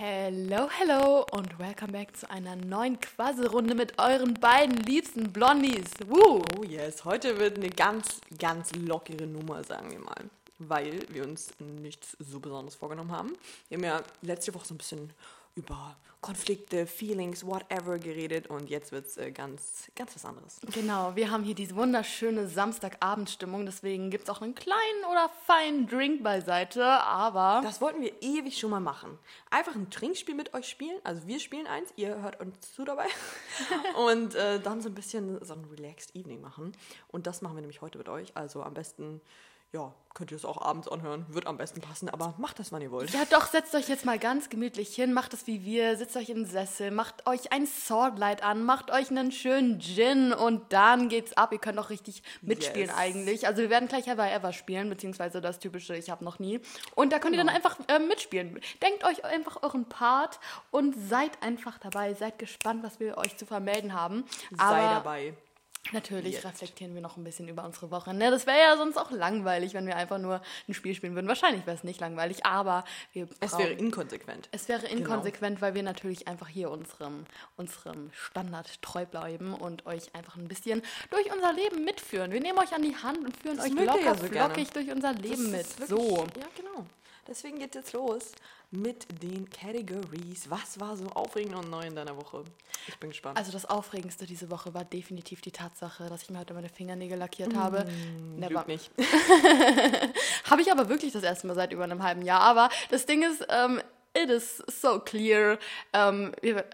Hello, hello und welcome back zu einer neuen Quasselrunde mit euren beiden liebsten Blondies. Woo! Oh yes, heute wird eine ganz, ganz lockere Nummer, sagen wir mal. Weil wir uns nichts so Besonderes vorgenommen haben. Wir haben ja letzte Woche so ein bisschen über Konflikte, Feelings, whatever geredet und jetzt wird es äh, ganz, ganz was anderes. Genau, wir haben hier diese wunderschöne Samstagabendstimmung, deswegen gibt es auch einen kleinen oder feinen Drink beiseite, aber... Das wollten wir ewig schon mal machen. Einfach ein Trinkspiel mit euch spielen, also wir spielen eins, ihr hört uns zu dabei und äh, dann so ein bisschen so ein relaxed Evening machen und das machen wir nämlich heute mit euch, also am besten ja, könnt ihr es auch abends anhören, wird am besten passen, aber macht das, wann ihr wollt. Ja, doch, setzt euch jetzt mal ganz gemütlich hin, macht es wie wir, sitzt euch in den Sessel, macht euch ein Swordlight an, macht euch einen schönen Gin und dann geht's ab. Ihr könnt auch richtig mitspielen yes. eigentlich. Also wir werden gleich Ever Ever spielen, beziehungsweise das typische Ich habe noch nie. Und da könnt ihr dann genau. einfach äh, mitspielen. Denkt euch einfach euren Part und seid einfach dabei, seid gespannt, was wir euch zu vermelden haben. Sei aber dabei. Natürlich Jetzt. reflektieren wir noch ein bisschen über unsere Woche. Ne? Das wäre ja sonst auch langweilig, wenn wir einfach nur ein Spiel spielen würden. Wahrscheinlich wäre es nicht langweilig, aber wir Es wäre inkonsequent. Es wäre genau. inkonsequent, genau. weil wir natürlich einfach hier unserem, unserem Standard treu bleiben und euch einfach ein bisschen durch unser Leben mitführen. Wir nehmen euch an die Hand und führen das euch locker ja so flockig durch unser Leben mit. Wirklich, so. Ja, genau. Deswegen geht es jetzt los mit den Categories. Was war so aufregend und neu in deiner Woche? Ich bin gespannt. Also das Aufregendste diese Woche war definitiv die Tatsache, dass ich mir heute meine Fingernägel lackiert habe. Never. nicht. habe ich aber wirklich das erste Mal seit über einem halben Jahr. Aber das Ding ist, ähm, it is so clear. Ähm,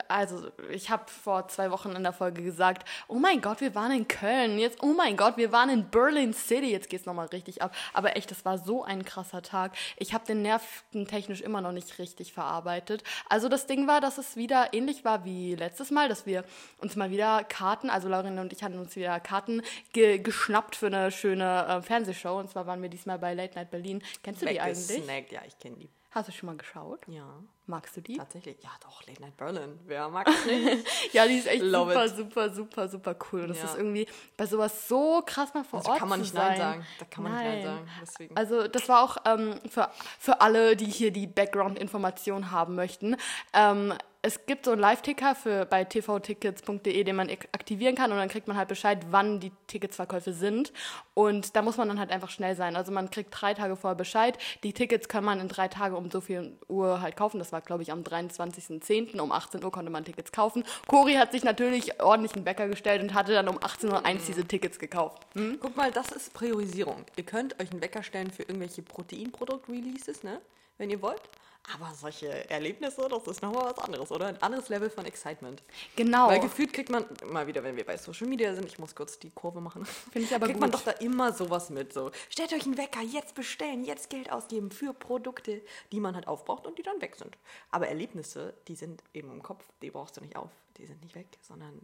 also ich habe vor zwei Wochen in der Folge gesagt, oh mein Gott, wir waren in Köln. Jetzt, oh mein Gott, wir waren in Berlin City. Jetzt geht es nochmal richtig ab. Aber echt, das war so ein krasser Tag. Ich habe den Nerven technisch immer noch nicht richtig verarbeitet. Also das Ding war, dass es wieder ähnlich war wie letztes Mal, dass wir uns mal wieder Karten, also Laurin und ich hatten uns wieder Karten ge geschnappt für eine schöne äh, Fernsehshow. Und zwar waren wir diesmal bei Late Night Berlin. Kennst du die eigentlich? Ja, ich kenne die. Hast du schon mal geschaut? Ja. Magst du die? Tatsächlich. Ja, doch, Late Night Berlin. Wer mag es nicht? ja, die ist echt Love super, it. super, super, super cool. Und das ja. ist irgendwie bei sowas so krass mal vor also Ort kann man nicht. Nein sagen. Da kann man nein. nicht Nein sagen. Deswegen. Also das war auch ähm, für, für alle, die hier die Background-Informationen haben möchten. Ähm, es gibt so einen Live-Ticker bei tvtickets.de, den man aktivieren kann und dann kriegt man halt Bescheid, wann die Ticketsverkäufe sind. Und da muss man dann halt einfach schnell sein. Also man kriegt drei Tage vorher Bescheid. Die Tickets kann man in drei Tagen um so viel Uhr halt kaufen. Das war, glaube ich, am 23.10. um 18 Uhr konnte man Tickets kaufen. Cori hat sich natürlich ordentlich einen Wecker gestellt und hatte dann um 18.01 Uhr diese Tickets gekauft. Hm? Guck mal, das ist Priorisierung. Ihr könnt euch einen Wecker stellen für irgendwelche Proteinprodukt-Releases, ne? wenn ihr wollt. Aber solche Erlebnisse, das ist nochmal was anderes, oder? Ein anderes Level von Excitement. Genau. Weil gefühlt kriegt man, mal wieder, wenn wir bei Social Media sind, ich muss kurz die Kurve machen. Finde ich aber kriegt gut. man doch da immer sowas mit. So, stellt euch einen Wecker, jetzt bestellen, jetzt Geld ausgeben für Produkte, die man halt aufbraucht und die dann weg sind. Aber Erlebnisse, die sind eben im Kopf, die brauchst du nicht auf. Die sind nicht weg, sondern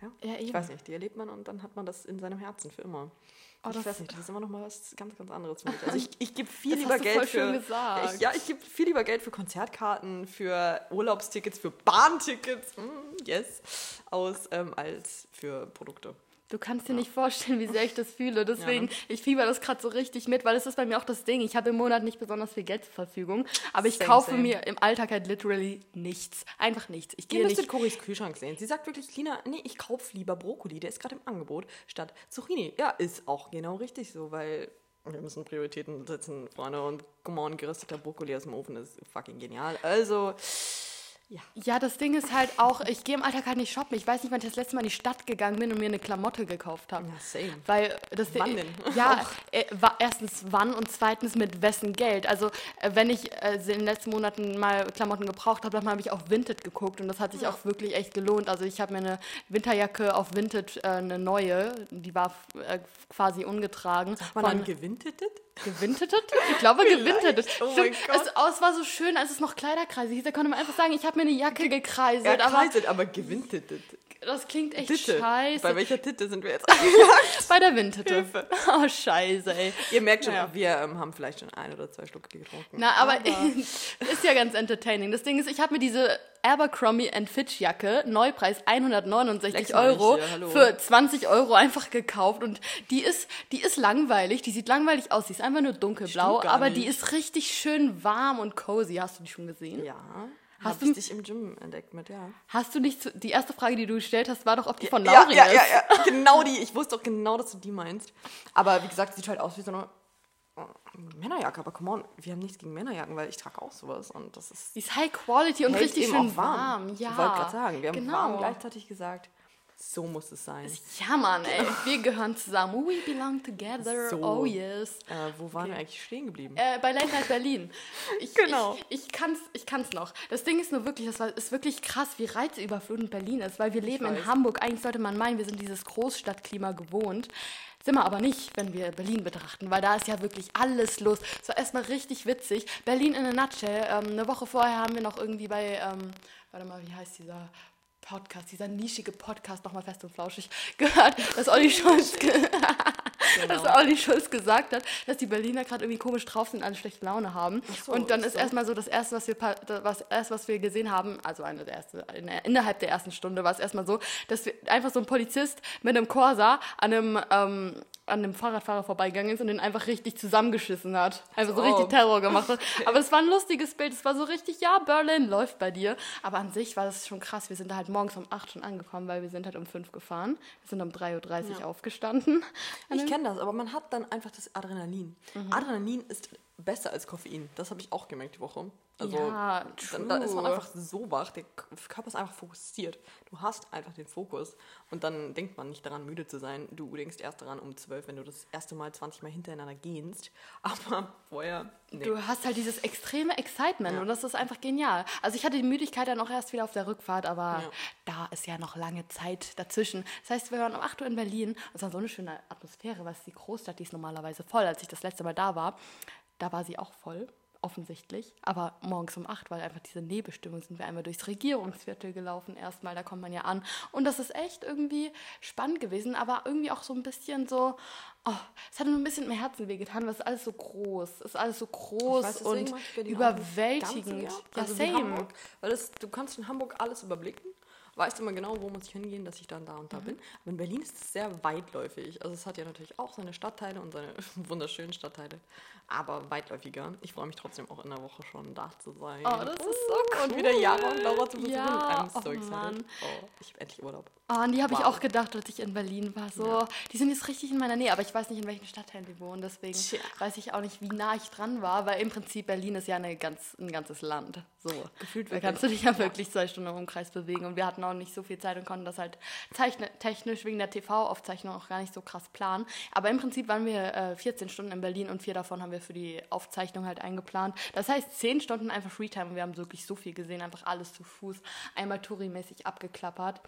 ja, ja ich weiß nicht, die erlebt man und dann hat man das in seinem Herzen für immer. Oh, ich weiß nicht, das ist immer noch mal was ganz, ganz anderes für mich. Also ich, ich gebe viel das lieber Geld für. Ich, ja, ich gebe viel lieber Geld für Konzertkarten, für Urlaubstickets, für Bahntickets, mm, yes, aus ähm, als für Produkte. Du kannst dir ja. nicht vorstellen, wie sehr ich das fühle. Deswegen, ja, ne? ich fieber das gerade so richtig mit, weil es ist bei mir auch das Ding. Ich habe im Monat nicht besonders viel Geld zur Verfügung, aber ich same, kaufe same. mir im Alltag halt literally nichts. Einfach nichts. Ich gehe Ihr müsstet Coris Kühlschrank sehen. Sie sagt wirklich, Lina, nee, ich kaufe lieber Brokkoli, der ist gerade im Angebot, statt Zucchini. Ja, ist auch genau richtig so, weil wir müssen Prioritäten setzen, Freunde. Und come on, gerösteter Brokkoli aus dem Ofen ist fucking genial. Also... Ja. ja, das Ding ist halt auch, ich gehe im Alltag halt nicht shoppen. Ich weiß nicht, wann ich das letzte Mal in die Stadt gegangen bin und mir eine Klamotte gekauft habe. Ja, same. Weil das wann denn? Ja, äh, erstens wann und zweitens mit wessen Geld. Also äh, wenn ich äh, in den letzten Monaten mal Klamotten gebraucht habe, dann habe ich auch Vinted geguckt und das hat sich ja. auch wirklich echt gelohnt. Also ich habe mir eine Winterjacke auf Vinted, äh, eine neue, die war äh, quasi ungetragen. Sagt man dann gewintetet? Gewintetet? Ich glaube, gewintetet. Oh Stimmt, es, es, war so schön, als es noch Kleiderkreise hieß. Da konnte man einfach sagen, ich habe mir eine Jacke gekreiselt. Ja, kreiselt, aber, aber gewintetet. Das klingt echt Titte. scheiße. Bei welcher Titte sind wir jetzt angelangt? Bei der Windtitte. Oh, scheiße, ey. Ihr merkt schon, ja. wir ähm, haben vielleicht schon ein oder zwei Schluck getrunken. Na, aber, aber. ist ja ganz entertaining. Das Ding ist, ich habe mir diese Abercrombie Fitch Jacke, Neupreis 169 Flex mal nicht Euro, hier, für 20 Euro einfach gekauft und die ist, die ist langweilig, die sieht langweilig aus, die ist einfach nur dunkelblau, aber die nicht. ist richtig schön warm und cozy. Hast du die schon gesehen? Ja. Hast du- dich im Gym entdeckt mit, ja. Hast du nicht, zu, die erste Frage, die du gestellt hast, war doch, ob die von ja, Laurin ja, ist. ja, ja, genau die. Ich wusste auch genau, dass du die meinst. Aber wie gesagt, sieht halt aus wie so eine äh, Männerjacke. Aber come on, wir haben nichts gegen Männerjacken, weil ich trage auch sowas. Und das ist Die ist High Quality und richtig schön warm. warm. Ja, Ich wollte gerade sagen, wir haben genau. warm gleichzeitig gesagt. So muss es sein. Ja, Mann, ey, wir gehören zusammen. We belong together. So. Oh yes. Äh, wo waren wir eigentlich stehen geblieben? Äh, bei Late Night Berlin. Ich, Genau. Ich, ich, kann's, ich kann's noch. Das Ding ist nur wirklich, das war, ist wirklich krass, wie reizüberflutend Berlin ist, weil wir leben in. Hamburg. Eigentlich sollte man meinen, wir sind dieses Großstadtklima gewohnt. Sind wir aber nicht, wenn wir Berlin betrachten, weil da ist ja wirklich alles los. Es war erstmal richtig witzig. Berlin in a nutshell. Ähm, eine Woche vorher haben wir noch irgendwie bei, ähm, warte mal, wie heißt dieser Podcast, dieser nischige Podcast, nochmal fest und flauschig, gehört, dass Olli Schulz, ge Genau. dass Olli Schulz gesagt hat, dass die Berliner gerade irgendwie komisch drauf sind und alle schlechte Laune haben. so, und dann ist so. erstmal so das erste, was wir was erst was wir gesehen haben, also eine der erste, in der, innerhalb der ersten Stunde war es erstmal so, dass wir einfach so ein Polizist mit einem Corsa an einem ähm, an einem Fahrradfahrer vorbeigegangen ist und den einfach richtig zusammengeschissen hat. Einfach so Oh. richtig Terror gemacht hat. Aber es war ein lustiges Bild. Es war so richtig, ja, Berlin läuft bei dir. Aber an sich war das schon krass. Wir sind da halt morgens um 8 schon angekommen, weil wir sind halt um 5 gefahren. Wir sind um 3.30 Uhr aufgestanden. Ich kenne das, aber man hat dann einfach das Adrenalin. Mhm. Adrenalin ist besser als Koffein. Das habe ich auch gemerkt die Woche. Also, Ja, dann, dann ist man true. einfach so wach, der Körper ist einfach fokussiert. Du hast einfach den Fokus und dann denkt man nicht daran, müde zu sein. Du denkst erst daran um 12, wenn du das erste Mal 20 Mal hintereinander gehst. Aber vorher, nee. Du hast halt dieses extreme Excitement und das ist einfach genial. Also ich hatte die Müdigkeit dann auch erst wieder auf der Rückfahrt, aber Ja. da ist ja noch lange Zeit dazwischen. Das heißt, wir waren um 8 Uhr in Berlin es war so eine schöne Atmosphäre, was die Großstadt, die ist normalerweise voll. Als ich das letzte Mal da war, da war sie auch voll, offensichtlich. Aber morgens um 8, weil einfach diese Nebelstimmung, sind wir einmal durchs Regierungsviertel gelaufen erstmal, da kommt man ja an. Und das ist echt irgendwie spannend gewesen, aber irgendwie auch so ein bisschen so, oh, es hat nur ein bisschen mehr Herzen wehgetan, weil es ist alles so groß, es ist alles so groß weiß, und überwältigend. Ja, Also same. Hamburg, weil das, du kannst in Hamburg alles überblicken, weißt immer genau, wo muss ich hingehen, dass ich dann da und Mhm. da bin. Aber in Berlin ist es sehr weitläufig. Also es hat ja natürlich auch seine Stadtteile und seine wunderschönen Stadtteile, aber weitläufiger. Ich freue mich trotzdem auch in der Woche schon da zu sein. Oh, das ist so cool. Und wieder Jahre und Laura zu besuchen. Ja, I'm so oh. Mann. Oh, ich habe endlich Urlaub. Oh, an die habe ich Wow. auch gedacht, als ich in Berlin war. So, die sind jetzt richtig in meiner Nähe, aber ich weiß nicht, in welchen Stadtteilen die wohnen. Deswegen Tja. weiß ich auch nicht, wie nah ich dran war, weil im Prinzip Berlin ist ja eine ganz, ein ganzes Land. So, Gefühlt da kannst du dich ja wirklich zwei Stunden im Umkreis bewegen. Und wir hatten auch nicht so viel Zeit und konnten das halt zeichne technisch wegen der TV-Aufzeichnung auch gar nicht so krass planen. Aber im Prinzip waren wir äh, 14 Stunden in Berlin und vier davon haben wir für die Aufzeichnung halt eingeplant. Das heißt, 10 Stunden einfach Freetime und wir haben wirklich so viel gesehen, einfach alles zu Fuß, einmal Touri-mäßig abgeklappert.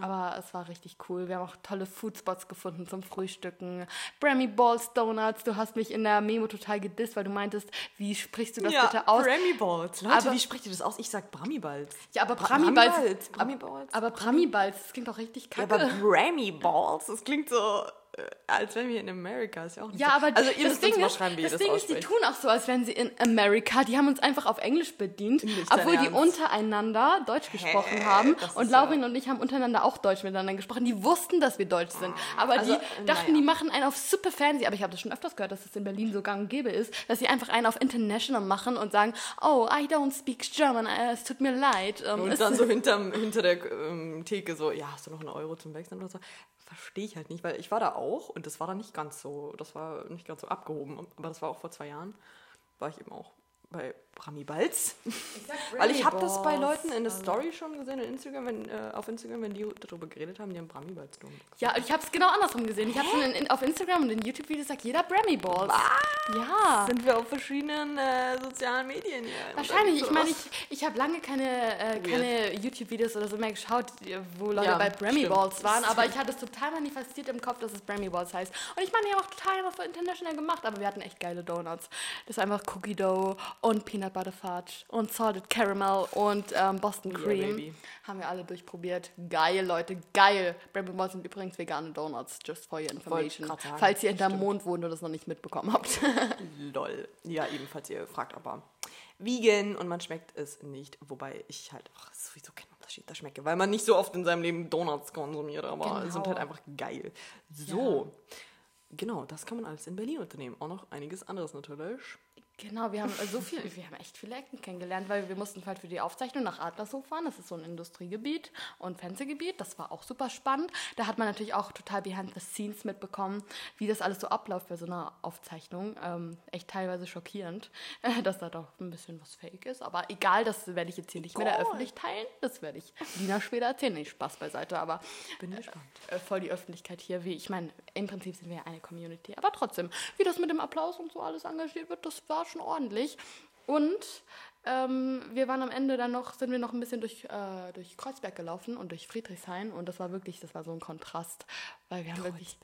Aber es war richtig cool. Wir haben auch tolle Foodspots gefunden zum Frühstücken. Brammy Balls Donuts. Du hast mich in der Memo total gedisst, weil du meintest, wie sprichst du das bitte aus? Grammy Balls. Leute, Aber- wie spricht ihr das aus? Ich sag Brammy Balls. Ja, aber Bra- Brammy Balls. Brammy Balls. Aber Brammy Balls, das klingt doch richtig Ja, kacke. aber Grammy Balls, das klingt so, als wenn wir in Amerika, ist ja auch nicht Ja, so. aber also ihr das Ding mal ist, schreiben, wie das das Ding ist, die tun auch so, als wären sie in Amerika. Die haben uns einfach auf Englisch bedient, Nicht obwohl die untereinander Deutsch gesprochen haben. Das Und ist ja- Laurin und ich haben untereinander auch Deutsch miteinander gesprochen. Die wussten, dass wir Deutsch sind. Aber Also, die dachten, naja. die machen einen auf super fancy. Aber ich habe das schon öfters gehört, dass es in Berlin so gang und gäbe ist, dass sie einfach einen auf international machen und sagen, oh, I don't speak German, äh, es tut mir leid. Ähm, Und dann so hinterm, hinter der ähm, Theke so, ja, hast du noch einen Euro zum Wechseln oder so? Verstehe ich halt nicht, weil ich war da auch und das war dann nicht ganz so, das war nicht ganz so abgehoben. Aber das war auch vor zwei Jahren, war ich eben auch bei Brammy Balz. Weil ich habe das bei. Leuten in der Story schon gesehen, in Instagram, wenn, äh, auf Instagram, wenn die darüber geredet haben, die haben Balz drum. Ja, ich habe es genau andersrum gesehen. Ich habe schon in, in, auf Instagram und in YouTube-Videos gesagt, jeder Brammy Balls. Ja. Sind wir auf verschiedenen äh, sozialen Medien hier? Wahrscheinlich. Ich meine, ich, ich habe lange keine, äh, keine YouTube-Videos oder so mehr geschaut, die- wo Leute Ja, bei. Balls waren, aber ich hatte es total manifestiert im Kopf, dass es Brammy Balls heißt. Und ich meine, die haben auch total immer für international gemacht, aber wir hatten echt geile Donuts. Das ist einfach Cookie Dough und Peanut Butter Fudge und Salted Caramel und ähm, Boston Yeah, Cream. baby. haben wir alle durchprobiert. Geil, Leute, geil. Brammy Balls sind übrigens vegane Donuts, just for your information. sagen, Falls ihr hinterm. Mond wohnt und das noch nicht mitbekommen habt. Lol. Ja, ebenfalls ihr fragt aber. vegan und man schmeckt es nicht. Wobei ich halt auch sowieso keinen Unterschied da schmecke, weil man nicht so oft in seinem Leben Donuts konsumiert, aber Genau. sind halt einfach geil. So, genau, das kann man alles in Berlin unternehmen. Auch noch einiges anderes natürlich. Genau, wir haben äh, so viel, wir haben echt viele Ecken kennengelernt, weil wir mussten halt für die Aufzeichnung nach Adlershof fahren. Das ist so ein Industriegebiet und Fernsehgebiet. Das war auch super spannend. Da hat man natürlich auch total behind the scenes mitbekommen, wie das alles so abläuft bei so einer Aufzeichnung. Ähm, echt teilweise schockierend, äh, dass da doch ein bisschen was fake ist. Aber egal, das werde ich jetzt hier nicht Egal. Öffentlichkeit teilen. Das werde ich Lina später erzählen. Nee, Spaß beiseite, aber Bin gespannt. äh, voll die Öffentlichkeit hier, wie ich meine, im Prinzip sind wir ja eine Community, aber trotzdem, wie das mit dem Applaus und so alles engagiert wird, das war schon ordentlich. Und ähm, wir waren am Ende dann noch, sind wir noch ein bisschen durch, äh, durch Kreuzberg gelaufen und durch Friedrichshain und das war wirklich, das war so ein Kontrast, weil wir haben wirklich,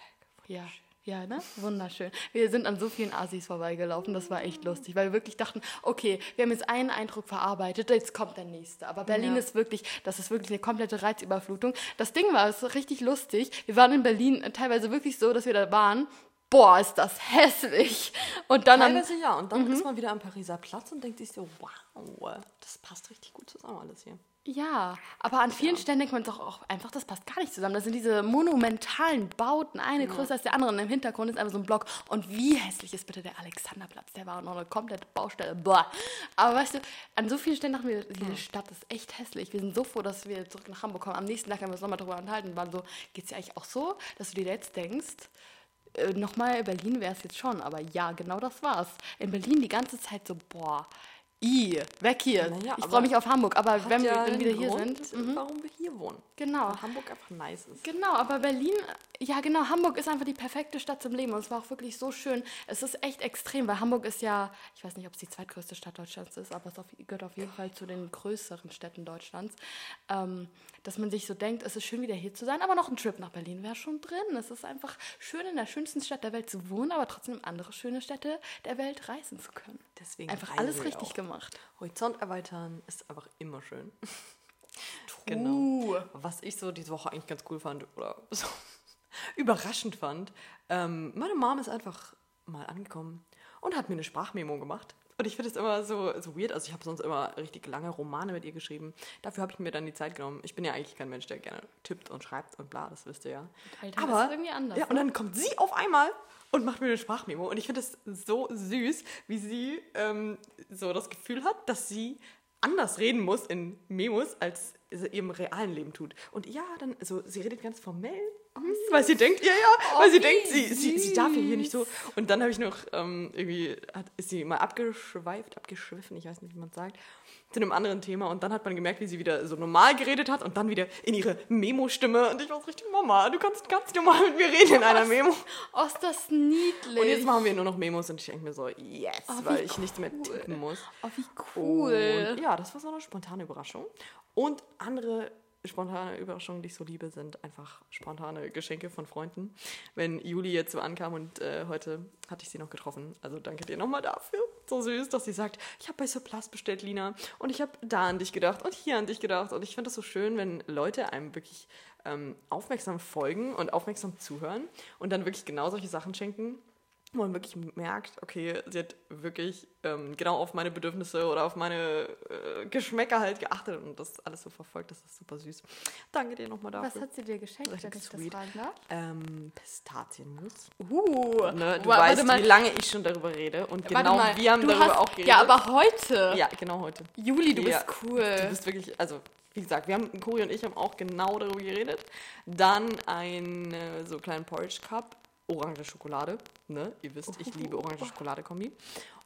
ja, ja, ne? Wunderschön. Wir sind an so vielen Asis vorbeigelaufen, das war echt lustig, weil wir wirklich dachten, okay, wir haben jetzt einen Eindruck verarbeitet, jetzt kommt der nächste. Aber Berlin Ja. ist wirklich, das ist wirklich eine komplette Reizüberflutung. Das Ding war, es ist richtig lustig. Wir waren in Berlin äh, teilweise wirklich so, dass wir da waren. Boah, ist das hässlich. Und dann am, Teilweise ja. Und Mhm. dann ist man wieder am Pariser Platz und denkt sich so, wow, das passt richtig gut zusammen alles hier. Ja, aber an vielen Stellen denkt man doch auch einfach, das passt gar nicht zusammen. Das sind diese monumentalen Bauten, eine größer als der andere. Und im Hintergrund ist einfach so ein Block. Und wie hässlich ist bitte der Alexanderplatz? Der war auch noch eine komplette Baustelle. Boah. Aber weißt du, an so vielen Stellen dachten wir, diese Stadt ist echt hässlich. Wir sind so froh, dass wir zurück nach Hamburg kommen. Am nächsten Tag haben wir uns nochmal darüber unterhalten. Waren so, geht es dir eigentlich auch so, dass du dir jetzt denkst, äh, nochmal Berlin wäre es jetzt schon, aber ja, genau das war's. In Berlin die ganze Zeit so, boah, i, weg hier. Naja, ich freue mich auf Hamburg, aber wenn ja wir wenn wir einen wieder hier Grund, sind. Mhm. warum wir hier wohnen. Genau. Weil Hamburg einfach nice ist. Genau, aber Berlin, ja genau, Hamburg ist einfach die perfekte Stadt zum Leben und es war auch wirklich so schön. Es ist echt extrem, weil Hamburg ist ja, ich weiß nicht, ob es die zweitgrößte Stadt Deutschlands ist, aber es auf, gehört auf jeden Fall zu den größeren Städten Deutschlands. Ähm, dass man sich so denkt, es ist schön wieder hier zu sein, aber noch ein Trip nach Berlin wäre schon drin. Es ist einfach schön in der schönsten Stadt der Welt zu wohnen, aber trotzdem in andere schöne Städte der Welt reisen zu können. Deswegen Einfach alles richtig auch. gemacht. Horizont erweitern ist einfach immer schön. True. Was ich so diese Woche eigentlich ganz cool fand oder so überraschend fand, ähm, meine Mom ist einfach mal angekommen und hat mir eine Sprachmemo gemacht. Und ich finde es immer so, so weird. Also ich habe sonst immer richtig lange Romane mit ihr geschrieben. Dafür habe ich mir dann die Zeit genommen. Ich bin ja eigentlich kein Mensch, der gerne tippt und schreibt und bla, das wisst ihr ja. Alter, das ist irgendwie anders, Ja, und ne? dann kommt sie auf einmal und macht mir eine Sprachmemo. Und ich finde es so süß, wie sie ähm, so das Gefühl hat, dass sie anders reden muss in Memos, als sie im realen Leben tut. Und ja, dann, so, sie redet ganz formell, weil sie denkt, ja, ja, weil sie denkt, sie, sie, sie darf ja hier nicht so. Und dann habe ich noch, ähm, irgendwie, hat, ist sie mal abgeschweift, abgeschwiffen, ich weiß nicht, wie man sagt, zu einem anderen Thema. Und dann hat man gemerkt, wie sie wieder so normal geredet hat und dann wieder in ihre Memo-Stimme. Und ich war so richtig, Mama, du kannst ganz normal mit mir reden in einer Memo. Oh, ist das niedlich. Und jetzt machen wir nur noch Memos und ich denke mir so, yes, Oh, weil ich nichts mehr cool. tippen muss. Oh, wie cool. Und ja, das war so eine spontane Überraschung. Und andere spontane Überraschungen, die ich so liebe, sind einfach spontane Geschenke von Freunden. Wenn Juli jetzt so ankam und äh, heute hatte ich sie noch getroffen. Also danke dir nochmal dafür. So süß, dass sie sagt, ich habe bei Surplus bestellt, Lina. Und ich habe da an dich gedacht und hier an dich gedacht. Und ich finde das so schön, wenn Leute einem wirklich ähm, aufmerksam folgen und aufmerksam zuhören und dann wirklich genau solche Sachen schenken wo man wirklich merkt, okay, sie hat wirklich ähm, genau auf meine Bedürfnisse oder auf meine äh, Geschmäcker halt geachtet und das alles so verfolgt. Das ist super süß. Danke dir nochmal Was dafür. hat sie dir geschenkt, Richtig wenn ich das sweet. fragen darf? Ähm, Pistazienmus. Uh, Ne, du wa- weißt, mal, wie lange ich schon darüber rede und warte genau mal, wir haben darüber hast, auch geredet. Ja, aber heute. Ja, genau heute. Juli, du Ja. bist cool. Du bist wirklich, also wie gesagt, wir haben, Cori und ich haben auch genau darüber geredet. Dann ein äh, so kleinen Porridge Cup, orange Schokolade. Ne? Ihr wisst, ich liebe orange Schokolade-Kombi.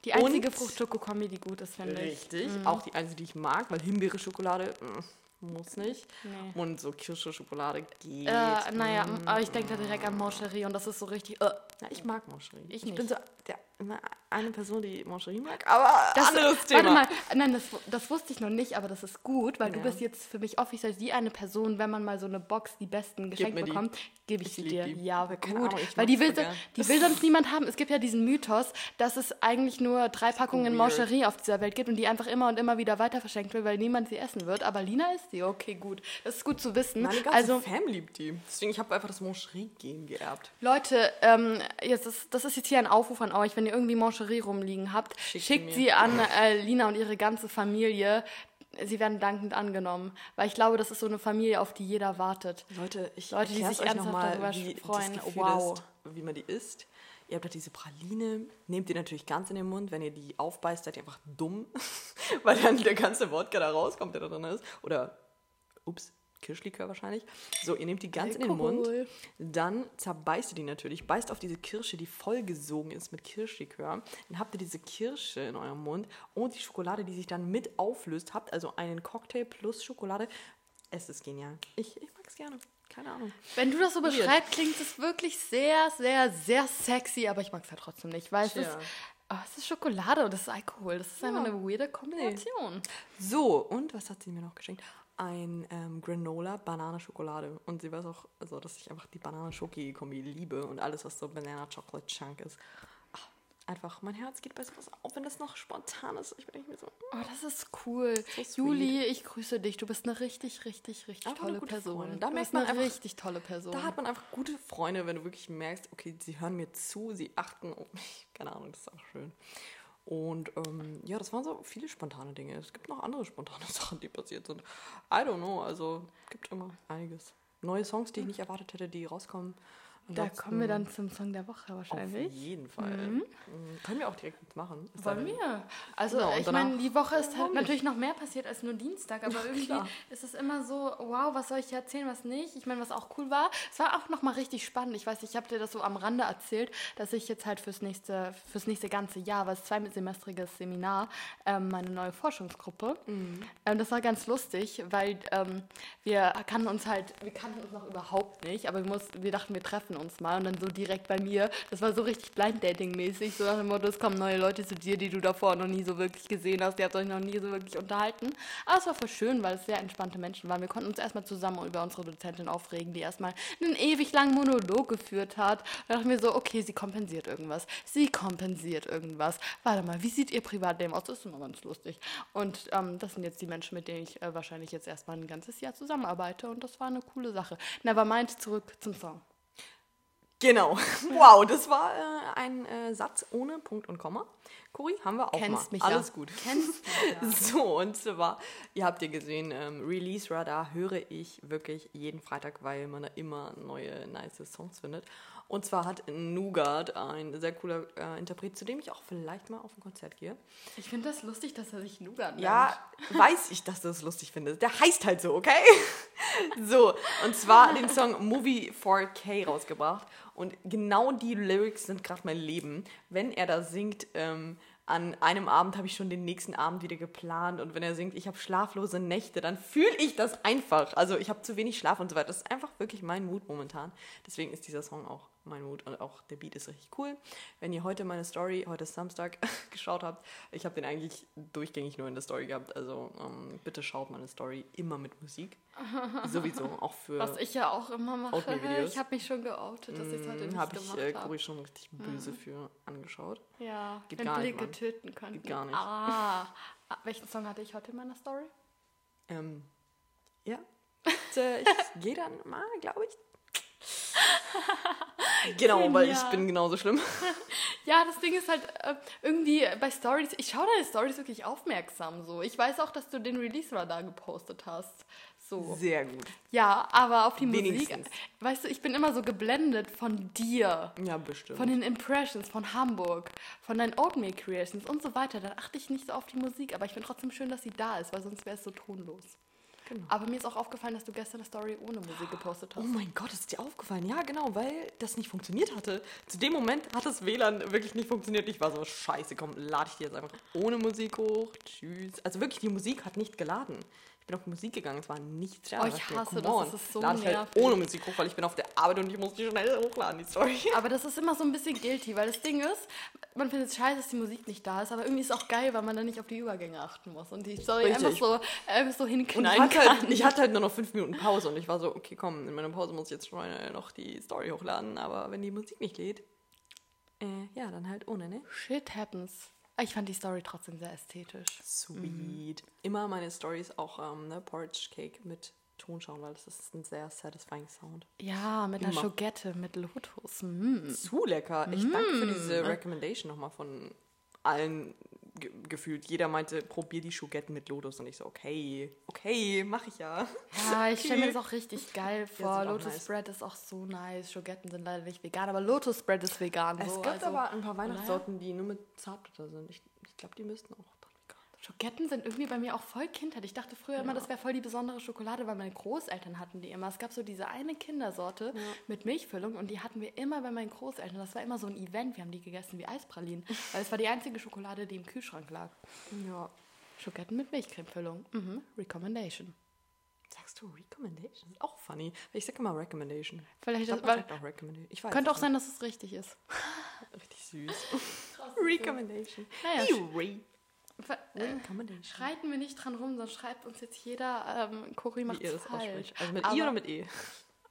die einzige Frucht-Schoko-Kombi, die gut ist, finde ich. Richtig, auch die einzige, die ich mag, weil Himbeere-Schokolade mm, muss nicht. Nee. Und so Kirsche-Schokolade geht. Äh, naja, aber ich denke da direkt an Moncherie und das ist so richtig. Äh, Na, ich mag Moncherie. Ich bin nicht. so der, immer eine Person, die Moncherie mag, aber das, anderes Thema. Warte mal, nein, das, das wusste ich noch nicht, aber das ist gut, weil du Ja. bist jetzt für mich offiziell die eine Person, wenn man mal so eine Box, die besten geschenkt die. bekommt, gebe ich, Ich sie dir. die. Ja, Keine gut. Ahnung, weil die will, so die will sonst niemand haben. Es gibt ja diesen Mythos, dass es eigentlich nur drei Packungen weird. Moncherie auf dieser Welt gibt und die einfach immer und immer wieder weiter verschenkt wird, weil niemand sie essen wird. Aber Lina ist sie. Okay, gut. Das ist gut zu wissen. Meine ganze also, Fam liebt die. Deswegen, ich habe einfach das Moncherie-Gen geerbt. Leute, ähm, jetzt ist, das ist jetzt hier ein Aufruf an euch, wenn ihr ihr irgendwie Mancherie rumliegen habt, Schickt schickt, sie an äh, Lina und ihre ganze Familie. Sie werden dankend angenommen, weil ich glaube, das ist so eine Familie, auf die jeder wartet. Leute, ich Leute, die sich euch ernsthaft mal, darüber wie freuen. Wow. ist, wie man die isst. Ihr habt halt diese Praline, nehmt ihr natürlich ganz in den Mund. Wenn ihr die aufbeißt, seid ihr einfach dumm, weil dann der ganze Wodka da rauskommt, der da drin ist. Oder, ups, Kirschlikör wahrscheinlich. So, ihr nehmt die ganz in den Mund, Alkohol. dann zerbeißt ihr die natürlich, beißt auf diese Kirsche, die vollgesogen ist mit Kirschlikör. Dann habt ihr diese Kirsche in eurem Mund und die Schokolade, die sich dann mit auflöst. Habt also einen Cocktail plus Schokolade. Es ist genial. Ich, ich mag es gerne. Keine Ahnung. Wenn du das so beschreibst, klingt es wirklich sehr, sehr, sehr sexy, aber ich mag es halt trotzdem nicht, weil es ist, oh, es ist Schokolade und es ist Alkohol. Das ist einfach eine weirde Kombination. So, und was hat sie mir noch geschenkt? Ein ähm, Granola Banane Schokolade. Und sie weiß auch, also, dass ich einfach die Banane-Schoki-Kombi liebe und alles, was so Banana Chocolate Chunk ist. Ach, einfach, mein Herz geht bei sowas auf, wenn das noch spontan ist. Ich bin mehr so. Oh, das ist cool. So. Juli, ich grüße dich. Du bist eine richtig, richtig, richtig Einfach tolle Person. Freundin. Da du merkt man eine einfach- richtig tolle Person. Da hat man einfach gute Freunde, wenn du wirklich merkst, okay, sie hören mir zu, sie achten auf mich. Keine Ahnung, das ist einfach schön. Und ähm, ja, das waren so viele spontane Dinge. Es gibt noch andere spontane Sachen, die passiert sind. I don't know, also gibt immer einiges. Neue Songs, die ich nicht erwartet hätte, die rauskommen. Da kommen wir dann zum Song der Woche Auf wahrscheinlich. jeden Fall. Mhm. Können wir auch direkt machen. Ist Wollen dann- wir? Also Genau, ich meine, die Woche ist halt natürlich noch mehr passiert als nur Dienstag, aber irgendwie klar. ist es immer so, wow, was soll ich erzählen, was nicht? Ich meine, was auch cool war, es war auch nochmal richtig spannend. Ich weiß, ich habe dir das so am Rande erzählt, dass ich jetzt halt fürs nächste, fürs nächste ganze Jahr, es zweisemestriges Seminar, ähm, meine neue Forschungsgruppe. Mhm. Ähm, das war ganz lustig, weil ähm, wir kannten uns halt, wir kannten uns noch überhaupt nicht, aber wir, mussten, wir dachten, wir treffen uns mal und dann so direkt bei mir. Das war so richtig Blind Dating mäßig, so nach dem Motto, es kommen neue Leute zu dir, die du davor noch nie so wirklich gesehen hast, die habt euch noch nie so wirklich unterhalten. Aber es war voll schön, weil es sehr entspannte Menschen waren. Wir konnten uns erstmal zusammen über unsere Dozentin aufregen, die erstmal einen ewig langen Monolog geführt hat. Da dachten wir so, okay, sie kompensiert irgendwas. Sie kompensiert irgendwas. Warte mal, wie sieht ihr Privatleben aus? Das ist immer ganz lustig. Und ähm, das sind jetzt die Menschen, mit denen ich äh, wahrscheinlich jetzt erstmal ein ganzes Jahr zusammenarbeite. Und das war eine coole Sache. Nevermind, zurück zum Song. Genau. Wow, das war äh, ein äh, Satz ohne Punkt und Komma. Cori, haben wir auch Kennst mal. mich Alles ja. gut. Kennst du ja. So, und zwar, ihr habt ja gesehen, ähm, Release Radar höre ich wirklich jeden Freitag, weil man da immer neue, nice Songs findet. Und zwar hat Nougat ein sehr cooler äh, Interpret, zu dem ich auch vielleicht mal auf ein Konzert gehe. Ich finde das lustig, dass er sich Nougat nennt. Ja, weiß ich, dass du es lustig findest. Der heißt halt so, okay? So, und zwar den Song Movie 4K rausgebracht. Und genau die Lyrics sind gerade mein Leben. Wenn er da singt, ähm, an einem Abend habe ich schon den nächsten Abend wieder geplant. Und wenn er singt, ich habe schlaflose Nächte, dann fühle ich das einfach. Also ich habe zu wenig Schlaf und so weiter. Das ist einfach wirklich mein Mut momentan. Deswegen ist dieser Song auch mein Mut und auch der Beat ist richtig cool. Wenn ihr heute meine Story, heute ist Samstag, geschaut habt, ich habe den eigentlich durchgängig nur in der Story gehabt. Also ähm, bitte schaut meine Story immer mit Musik. Sowieso, auch für Was ich ja auch immer mache. Ich habe mich schon geoutet, dass ich es heute nicht habe ich gemacht äh, habe. Cori schon richtig böse für angeschaut. Ja, Geht wenn gar nicht, Blicke töten könnten. Geht gar nicht. Ah. ah, welchen Song hatte ich heute in meiner Story? Ähm, ja. Und, äh, ich gehe dann mal, glaube ich. genau, weil ich bin genauso schlimm. Ja, das Ding ist halt äh, irgendwie bei Stories, ich schaue deine Stories wirklich aufmerksam so. Ich weiß auch, dass du den Release-Radar gepostet hast. So. Sehr gut. Ja, aber auf die Musik, Wenigstens. weißt du, ich bin immer so geblendet von dir. Ja, bestimmt. Von den Impressions von Hamburg, von deinen Oatmeal Creations und so weiter. Dann achte ich nicht so auf die Musik, aber ich finde trotzdem schön, dass sie da ist, weil sonst wäre es so tonlos. Genau. Aber mir ist auch aufgefallen, dass du gestern eine Story ohne Musik gepostet Oh hast. mein Gott, ist dir aufgefallen? Ja, genau, weil das nicht funktioniert hatte. Zu dem Moment hat das WLAN wirklich nicht funktioniert. Ich war so, scheiße, komm, lade ich die jetzt einfach ohne Musik hoch. Tschüss. Also wirklich, die Musik hat nicht geladen. Bin auf Musik gegangen, es war nichts da. Oh, ich hasse come das, on, das ist so lade ich halt ohne Musik hoch, weil ich bin auf der Arbeit und ich muss die schnell hochladen, die Story. Aber das ist immer so ein bisschen guilty, weil das Ding ist, man findet es scheiße, dass die Musik nicht da ist, aber irgendwie ist es auch geil, weil man dann nicht auf die Übergänge achten muss und die Story Richtig. einfach so, einfach so Und ich hatte, kann. halt, ich hatte halt nur noch fünf Minuten Pause und ich war so, okay, komm, in meiner Pause muss ich jetzt schon noch die Story hochladen, aber wenn die Musik nicht lädt, äh, ja, dann halt ohne, ne? Shit happens. Ich fand die Story trotzdem sehr ästhetisch. Sweet. Immer meine Stories auch ähm, ne, Porridge Cake mit Ton schauen, weil das ist ein sehr satisfying Sound. Ja, mit einer Immer. Schogette, mit Lotus. Mm. Zu lecker. Ich danke für diese Recommendation nochmal von allen ge gefühlt. Jeder meinte, probier die Schogetten mit Lotus. Und ich so, okay, okay, mach ich ja. Ja, ich stelle mir das auch richtig geil vor. Lotus nice. Spread ist auch so nice. Schogetten sind leider nicht vegan, aber Lotus Spread ist vegan. Es so, gibt also, aber ein paar Weihnachtssorten, die nur mit Zartbitter sind. Ich, ich glaube, die müssten auch Schogetten sind irgendwie bei mir auch voll Kindheit. Ich dachte früher immer, das wäre voll die besondere Schokolade, weil meine Großeltern hatten die immer. Es gab so diese eine Kindersorte mit Milchfüllung und die hatten wir immer bei meinen Großeltern. Das war immer so ein Event. Wir haben die gegessen wie Eispralinen, weil es war die einzige Schokolade, die im Kühlschrank lag. Ja. Schogetten mit Milchcremefüllung. Mhm. Recommendation. Sagst du Recommendation? Das ist auch funny. Ich sage immer Recommendation. Vielleicht, Ich glaub, das, auch Recommendation. Ich weiß könnte auch sein, dass es richtig ist. Richtig süß. Recommendation. Naja, Re Ver- äh, Recommendation. Schreiten wir nicht dran rum, sonst schreibt uns jetzt jeder, ähm, Cori macht das falsch. Also mit Aber- I oder mit E?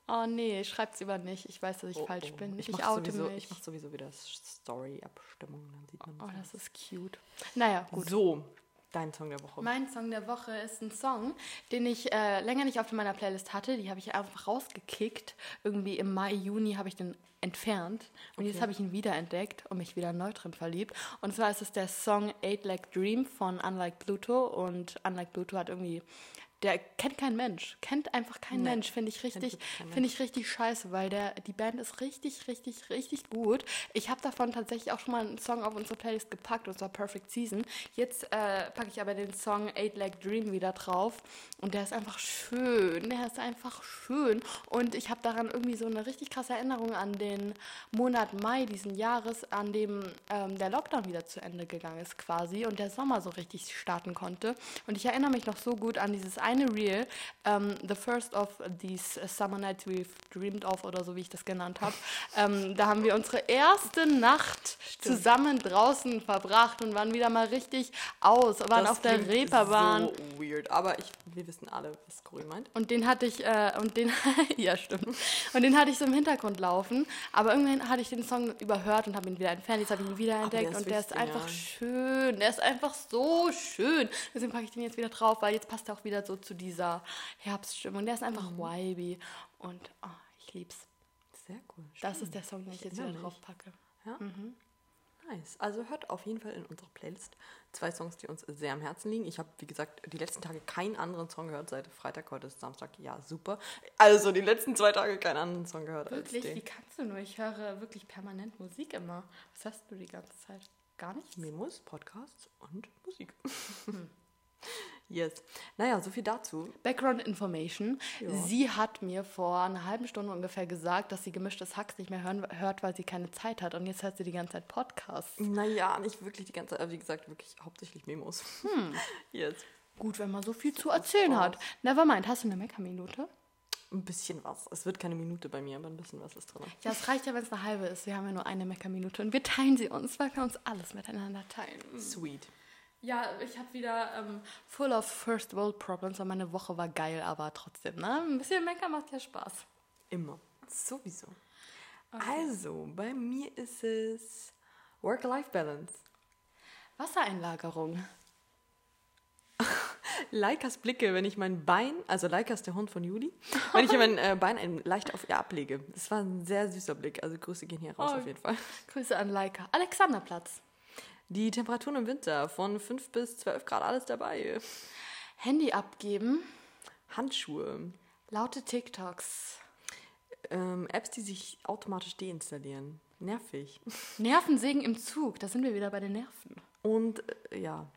Oh nee, schreibt's lieber nicht. Ich weiß, dass ich Oh, falsch oh. bin. Ich, Ich, mach oute sowieso, mich. ich mach sowieso wieder Story-Abstimmung. Dann sieht man oh, das. das ist cute. Naja, gut. So, dein Song der Woche. Mein Song der Woche ist ein Song, den ich äh, länger nicht auf meiner Playlist hatte. Die habe ich einfach rausgekickt. Irgendwie im Mai, Juni habe ich den entfernt. Und jetzt habe ich ihn wiederentdeckt und mich wieder neu drin verliebt. Und zwar ist es der Song Eight Leg Dream von Unlike Pluto. Und Unlike Pluto hat irgendwie. Der kennt kein Mensch, kennt einfach kein Nee, Mensch, finde ich richtig, finde ich richtig scheiße, weil der die Band ist richtig, richtig, richtig gut. Ich habe davon tatsächlich auch schon mal einen Song auf unsere Playlist gepackt, und zwar Perfect Season. Jetzt äh, packe ich aber den Song Eight Leg Dream wieder drauf und der ist einfach schön, der ist einfach schön und ich habe daran irgendwie so eine richtig krasse Erinnerung an den Monat Mai diesen Jahres, an dem ähm, der Lockdown wieder zu Ende gegangen ist quasi und der Sommer so richtig starten konnte. Und ich erinnere mich noch so gut an dieses eine Reel, ähm, The First of These Summer Nights We've Dreamed of oder so wie ich das genannt habe. ähm, da haben wir unsere erste Nacht zusammen draußen verbracht und waren wieder mal richtig aus, waren Das auf der Reeperbahn. So weird. Aber ich, wir wissen alle, was Cory meint. Und den hatte ich, äh, und den, ja stimmt, und den hatte ich so im Hintergrund laufen, aber irgendwann hatte ich den Song überhört und habe ihn wieder entfernt, jetzt habe ich ihn wieder der entdeckt und der ist einfach schön, der ist einfach so schön. Deswegen packe ich den jetzt wieder drauf, weil jetzt passt er auch wieder so zu dieser Herbststimmung. Der ist einfach Mhm. vibey und oh, ich lieb's. Sehr cool. Das schön. ist der Song, den ich jetzt wieder drauf packe. Ja? Nice. Also hört auf jeden Fall in unsere Playlist zwei Songs, die uns sehr am Herzen liegen. Ich habe, wie gesagt, die letzten Tage keinen anderen Song gehört, seit Freitag, heute ist Samstag. Ja, super. Also die letzten zwei Tage keinen anderen Song gehört Wirklich, wie kannst du nur? Ich höre wirklich permanent Musik immer. Was hörst du die ganze Zeit? Gar nichts? Memos, Podcasts und Musik. yes. Naja, so viel dazu. Background Information. Ja. Sie hat mir vor einer halben Stunde ungefähr gesagt, dass sie gemischtes Hacks nicht mehr hören, hört, weil sie keine Zeit hat. Und jetzt hört sie die ganze Zeit Podcasts. Naja, nicht wirklich die ganze Zeit, aber wie gesagt, wirklich hauptsächlich Memos. Yes. Gut, wenn man so viel zu erzählen hat. Nevermind, hast du eine Meckerminute? Ein bisschen was. Es wird keine Minute bei mir, aber ein bisschen was ist drin. Ja, es reicht ja, wenn es eine halbe ist. Wir haben ja nur eine Meckerminute und wir teilen sie uns, weil wir uns alles miteinander teilen. Sweet. Ja, ich habe wieder ähm, full of First World Problems und meine Woche war geil, aber trotzdem, ne? Ein bisschen meckern macht ja Spaß. Immer. Sowieso. Also, bei mir ist es Work-Life-Balance. Wassereinlagerung. Leikas Blicke, wenn ich mein Bein, also Leika ist der Hund von Juli, wenn ich mein äh, Bein ein, leicht auf ihr ablege. Das war ein sehr süßer Blick. Also Grüße gehen hier raus Oh. auf jeden Fall. Grüße an Leika. Alexanderplatz. Die Temperaturen im Winter von 5 bis 12 Grad, alles dabei. Handy abgeben. Handschuhe. Laute TikToks. Ähm, Apps, die sich automatisch deinstallieren. Nervig. Nervensägen im Zug. Da sind wir wieder bei den Nerven. Und äh, ja,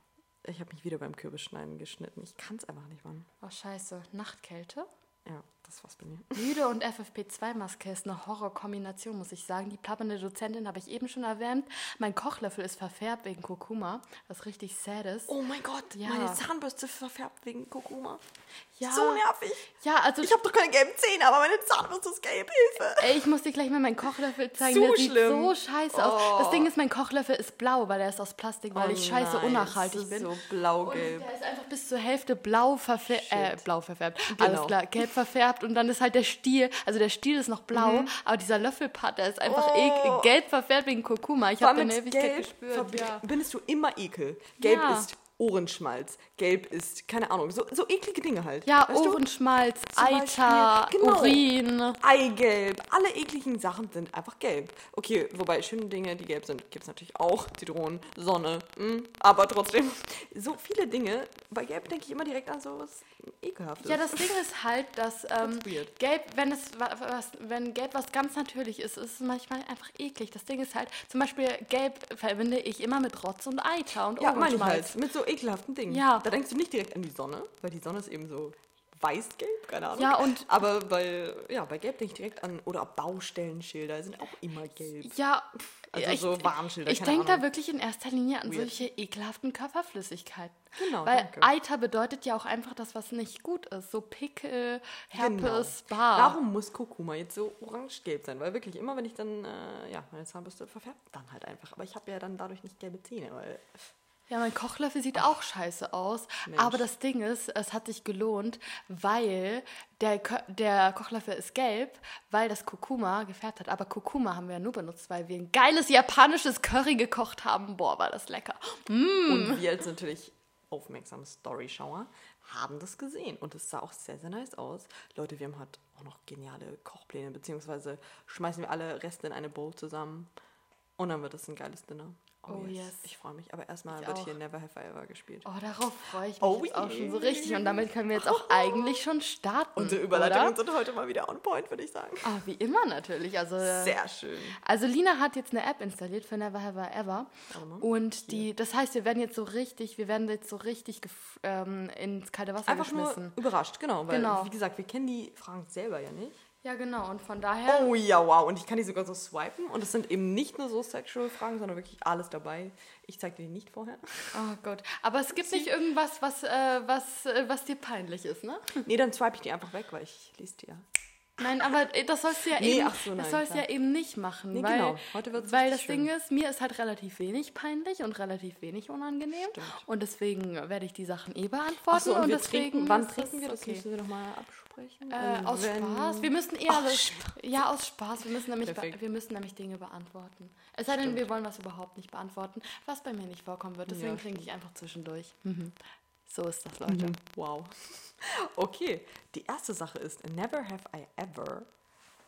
ich habe mich wieder beim Kürbisschneiden geschnitten. Ich kann es einfach nicht, Mann. Oh, scheiße. Nachtkälte. Ja, das war's bei mir. Müde und FFP2-Maske ist eine Horrorkombination, muss ich sagen. Die plappernde Dozentin habe ich eben schon erwähnt. Mein Kochlöffel ist verfärbt wegen Kurkuma, was richtig sad ist. Oh mein Gott, Ja. meine Zahnbürste verfärbt wegen Kurkuma. Ja. So nervig. Ja, also Ich habe doch keine gelben Zähne, aber meine Zahnbürste ist gelb. Hilfe. Ey, ich muss dir gleich mal meinen Kochlöffel zeigen. Zu der sieht schlimm. so scheiße aus. Oh. Das Ding ist, mein Kochlöffel ist blau, weil er ist aus Plastik, weil Oh ich scheiße nein, unnachhaltig bin. so blau-gelb. der ist einfach bis zur Hälfte blau, verfär äh, blau verfärbt. Genau. Alles klar, gelb verfärbt und dann ist halt der Stiel, also der Stiel ist noch blau, aber dieser Löffelpart, der ist einfach Mhm. Oh. gelb verfärbt wegen Kurkuma. Ich habe den Ewigkeit gelb gespürt. Ja. du immer Ekel. Gelb Ja. ist Ohrenschmalz, gelb ist, keine Ahnung, so, so eklige Dinge halt. Ja, weißt? Ohrenschmalz, Eiter, Beispiel- genau. Urin. Eigelb, alle ekligen Sachen sind einfach gelb. Okay, wobei schöne Dinge, die gelb sind, gibt es natürlich auch. Zitronen, Sonne, mm, aber trotzdem, so viele Dinge. Bei gelb denke ich immer direkt an so was Ekelhaftes. Ja, das Ding ist halt, dass ähm. Gelb, wenn es wa- was, wenn Gelb was ganz natürlich ist, ist es manchmal einfach eklig. Das Ding ist halt, zum Beispiel Gelb verbinde ich immer mit Rotz und Eiter und Ja, Ohrenschmalz. halt. Mit so ekelhaften Dingen. Ja. Da denkst du nicht direkt an die Sonne, weil die Sonne ist eben so weiß-gelb, keine Ahnung. Ja, und- Aber bei, ja, bei Gelb denke ich direkt an, oder Baustellenschilder sind auch immer gelb. Ja, Also ich, so Warnschilder, Ich denke da wirklich in erster Linie an Weird. solche ekelhaften Körperflüssigkeiten. Genau, Weil danke. Eiter bedeutet ja auch einfach das, was nicht gut ist. So Pickel, Herpes, Genau. Bar. Warum muss Kurkuma jetzt so orange-gelb sein? Weil wirklich immer, wenn ich dann, äh, ja, meine Zahnbürste verfärbt, dann halt einfach. Aber ich habe ja dann dadurch nicht gelbe Zähne, weil Ja, mein Kochlöffel sieht auch scheiße aus. Mensch. Aber das Ding ist, es hat sich gelohnt, weil der, Ko der Kochlöffel ist gelb, weil das Kurkuma gefärbt hat. Aber Kurkuma haben wir ja nur benutzt, weil wir ein geiles japanisches Curry gekocht haben. Boah, war das lecker. Und wir als natürlich aufmerksame Storyschauer haben das gesehen. Und es sah auch sehr, sehr nice aus. Leute, wir haben halt auch noch geniale Kochpläne, beziehungsweise schmeißen wir alle Reste in eine Bowl zusammen. Und dann wird das ein geiles Dinner. Oh, yes. Ich freue mich. Aber erstmal Ich wird auch. hier Never Have I Ever gespielt. Oh, darauf freue ich mich Oh jetzt auch schon so richtig. Und damit können wir jetzt auch eigentlich schon starten. Unsere Überleitungen oder? sind heute mal wieder on point, würde ich sagen. Ah, wie immer natürlich. Also, Sehr schön. Also Lina hat jetzt eine App installiert für Never Have I Ever. Und die, das heißt, wir werden jetzt so richtig, wir werden jetzt so richtig ähm, ins kalte Wasser Einfach nur geschmissen. überrascht, genau. Weil, Genau. wie gesagt, wir kennen die Fragen selber ja nicht. Ja, genau. Und von daher. Oh ja, wow. Und ich kann die sogar so swipen. Und es sind eben nicht nur so sexual Fragen, sondern wirklich alles dabei. Ich zeig dir die nicht vorher. Oh Gott. Aber es gibt nicht irgendwas, was, äh, was, äh, was dir peinlich ist, ne? Nee, dann swipe ich die einfach weg, weil ich lese die ja. Nein, aber äh, das sollst du ja Nee, eben, ach so, nein, das sollst klar. ja eben nicht machen. Nee, weil, genau. Heute wird's Weil das richtig Ding ist, mir ist halt relativ wenig peinlich und relativ wenig unangenehm. Stimmt. Und deswegen werde ich die Sachen eh beantworten. Achso, und, und deswegen trinken. Wann trinken wir? Das okay. müssen wir nochmal absprechen. Äh, aus Spaß. Wir müssen eher alles, ja aus Spaß. Wir müssen nämlich wir müssen nämlich Dinge beantworten. Es sei denn, wir wollen was überhaupt nicht beantworten, was bei mir nicht vorkommen wird. Deswegen Ja, trinke ich einfach zwischendurch. Mhm. So ist das, Leute. Wow. Okay, die erste Sache ist, never have I ever.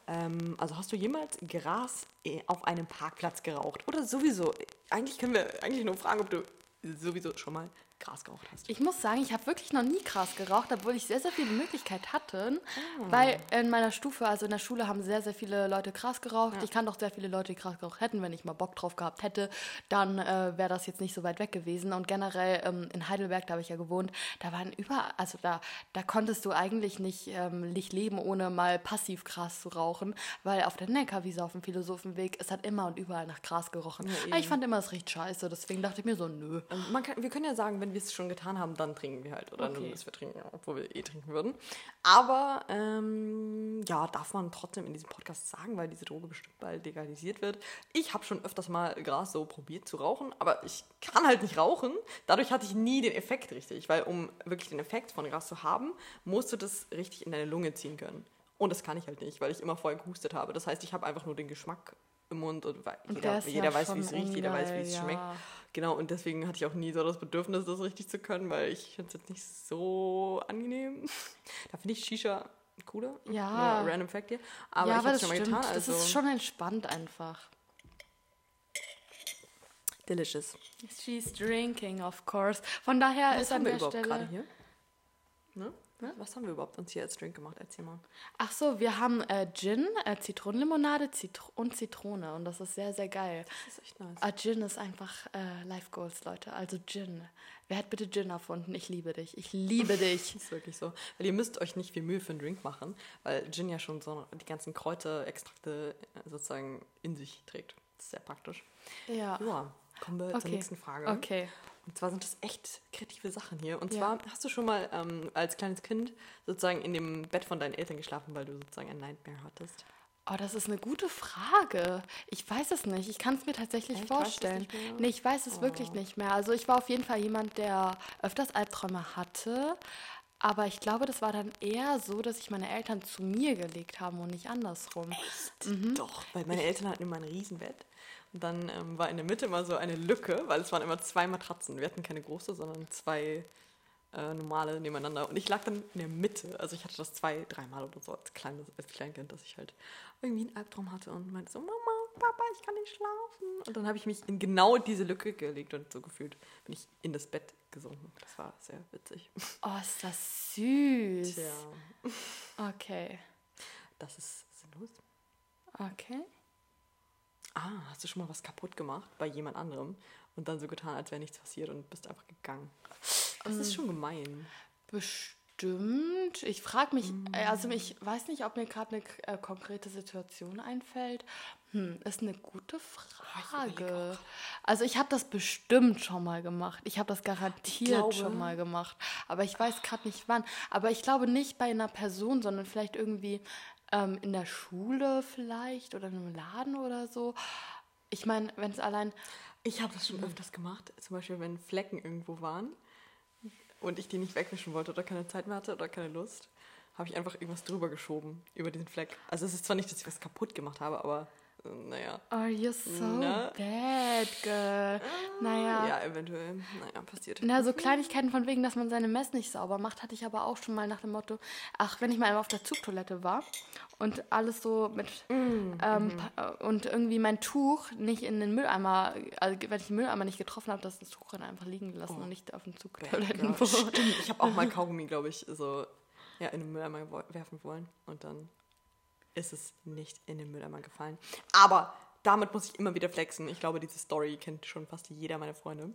Ähm, also hast du jemals Gras eh, auf einem Parkplatz geraucht? Oder sowieso? Eigentlich können wir eigentlich nur fragen, ob du sowieso schon mal Gras geraucht hast. Ich muss sagen, ich habe wirklich noch nie Gras geraucht, obwohl ich sehr, sehr viele Möglichkeiten hatte. Ah. Weil in meiner Stufe, also in der Schule, haben sehr, sehr viele Leute Gras geraucht. Ich kann doch sehr viele Leute, die Gras geraucht hätten. Wenn ich mal Bock drauf gehabt hätte, dann äh, wäre das jetzt nicht so weit weg gewesen. Und generell ähm, in Heidelberg, da habe ich ja gewohnt, da waren überall, also da, da konntest du eigentlich nicht, ähm, nicht leben, ohne mal passiv Gras zu rauchen. Weil auf der Neckarwiese, auf dem Philosophenweg, es hat immer und überall nach Gras gerochen. Aber ich fand immer, es riecht scheiße. Deswegen dachte ich mir so, nö. Ähm, kann, wir können ja sagen, wenn wir es schon getan haben, dann trinken wir halt. Oder Okay. nur, dass wir trinken, obwohl wir eh trinken würden. Aber ähm, ja, darf man trotzdem in diesem Podcast sagen, weil diese Droge bestimmt bald legalisiert wird. Ich habe schon öfters mal Gras so probiert zu rauchen, aber ich kann halt nicht rauchen. Dadurch hatte ich nie den Effekt richtig, weil um wirklich den Effekt von Gras zu haben, musst du das richtig in deine Lunge ziehen können. Und das kann ich halt nicht, weil ich immer vorher gehustet habe. Das heißt, ich habe einfach nur den Geschmack im Mund und jeder, jeder ja weiß, wie es riecht, jeder weiß, wie es ungeil, schmeckt. Genau, und deswegen hatte ich auch nie so das Bedürfnis, das richtig zu können, weil ich finde es jetzt nicht so angenehm. Da finde ich Shisha cooler. Ja. Nur Random Fact hier. Aber ja, ich habe das schon mal stimmt. getan. Also Das ist schon entspannt einfach. delicious. She's drinking, of course. Von daher Was ist an der überhaupt Stelle. hier? Ne? Was haben wir überhaupt uns hier als Drink gemacht? Erzähl mal. Ach so, wir haben äh, Gin, äh, Zitronenlimonade Zitro und Zitrone und das ist sehr, sehr geil. Das ist echt nice. Ah, Gin ist einfach äh, Life Goals, Leute. Also Gin. Wer hat bitte Gin erfunden? Ich liebe dich. Ich liebe dich. Das ist wirklich so. Weil ihr müsst euch nicht viel Mühe für einen Drink machen, weil Gin ja schon so die ganzen Kräuterextrakte äh, sozusagen in sich trägt. Das ist sehr praktisch. Ja. Ja, kommen wir zur Okay. nächsten Frage. Okay. Und zwar sind das echt kreative Sachen hier. Und Ja. zwar hast du schon mal ähm, als kleines Kind sozusagen in dem Bett von deinen Eltern geschlafen, weil du sozusagen ein Nightmare hattest. Oh, das ist eine gute Frage. Ich weiß es nicht. Ich kann es mir tatsächlich Echt? Vorstellen. Nee, ich weiß es wirklich nicht mehr. Also ich war auf jeden Fall jemand, der öfters Albträume hatte. Aber ich glaube, das war dann eher so, dass sich meine Eltern zu mir gelegt haben und nicht andersrum. Doch, weil meine Eltern hatten immer ein Riesenbett. Dann ähm, war in der Mitte immer so eine Lücke, weil es waren immer zwei Matratzen. Wir hatten keine große, sondern zwei äh, normale nebeneinander. Und ich lag dann in der Mitte. Also ich hatte das zwei, dreimal oder so als, kleines, als Kleinkind, dass ich halt irgendwie einen Albtraum hatte und meinte so, Mama, Papa, ich kann nicht schlafen. Und dann habe ich mich in genau diese Lücke gelegt und so gefühlt bin ich in das Bett gesunken. Das war sehr witzig. Oh, ist das süß. Tja, Okay. das ist sinnlos. Okay. Ah, hast du schon mal was kaputt gemacht bei jemand anderem und dann so getan, als wäre nichts passiert und bist einfach gegangen? Das ist schon gemein. Bestimmt. Ich frage mich, äh, also ich weiß nicht, ob mir gerade eine äh, konkrete Situation einfällt. Hm, ist eine gute Frage. Also ich habe das bestimmt schon mal gemacht. Ich habe das garantiert glaube- schon mal gemacht. Aber ich weiß gerade nicht wann. Aber ich glaube nicht bei einer Person, sondern vielleicht irgendwie ähm, in der Schule vielleicht oder in einem Laden oder so. Ich meine, wenn es allein... Ich habe das schon öfters gemacht. Zum Beispiel, wenn Flecken irgendwo waren und ich die nicht wegwischen wollte oder keine Zeit mehr hatte oder keine Lust, habe ich einfach irgendwas drüber geschoben über diesen Fleck. Also es ist zwar nicht, dass ich was kaputt gemacht habe, aber naja. Are you so Ne? bad, girl? Naja. Ja, eventuell. Naja, passiert. Na, so Kleinigkeiten von wegen, dass man seine Mess nicht sauber macht, hatte ich aber auch schon mal nach dem Motto, ach, wenn ich mal auf der Zugtoilette war und alles so mit ähm, pa- und irgendwie mein Tuch nicht in den Mülleimer, also wenn ich den Mülleimer nicht getroffen habe, dass das Tuch dann einfach liegen gelassen und nicht auf dem Ja, Zugtoilettenboden. stimmt. Ich habe auch mal Kaugummi, glaube ich, so ja, in den Mülleimer werfen wollen. Und dann ist es nicht in den Mülleimer gefallen. Aber damit muss ich immer wieder flexen. Ich glaube, diese Story kennt schon fast jeder meiner Freunde.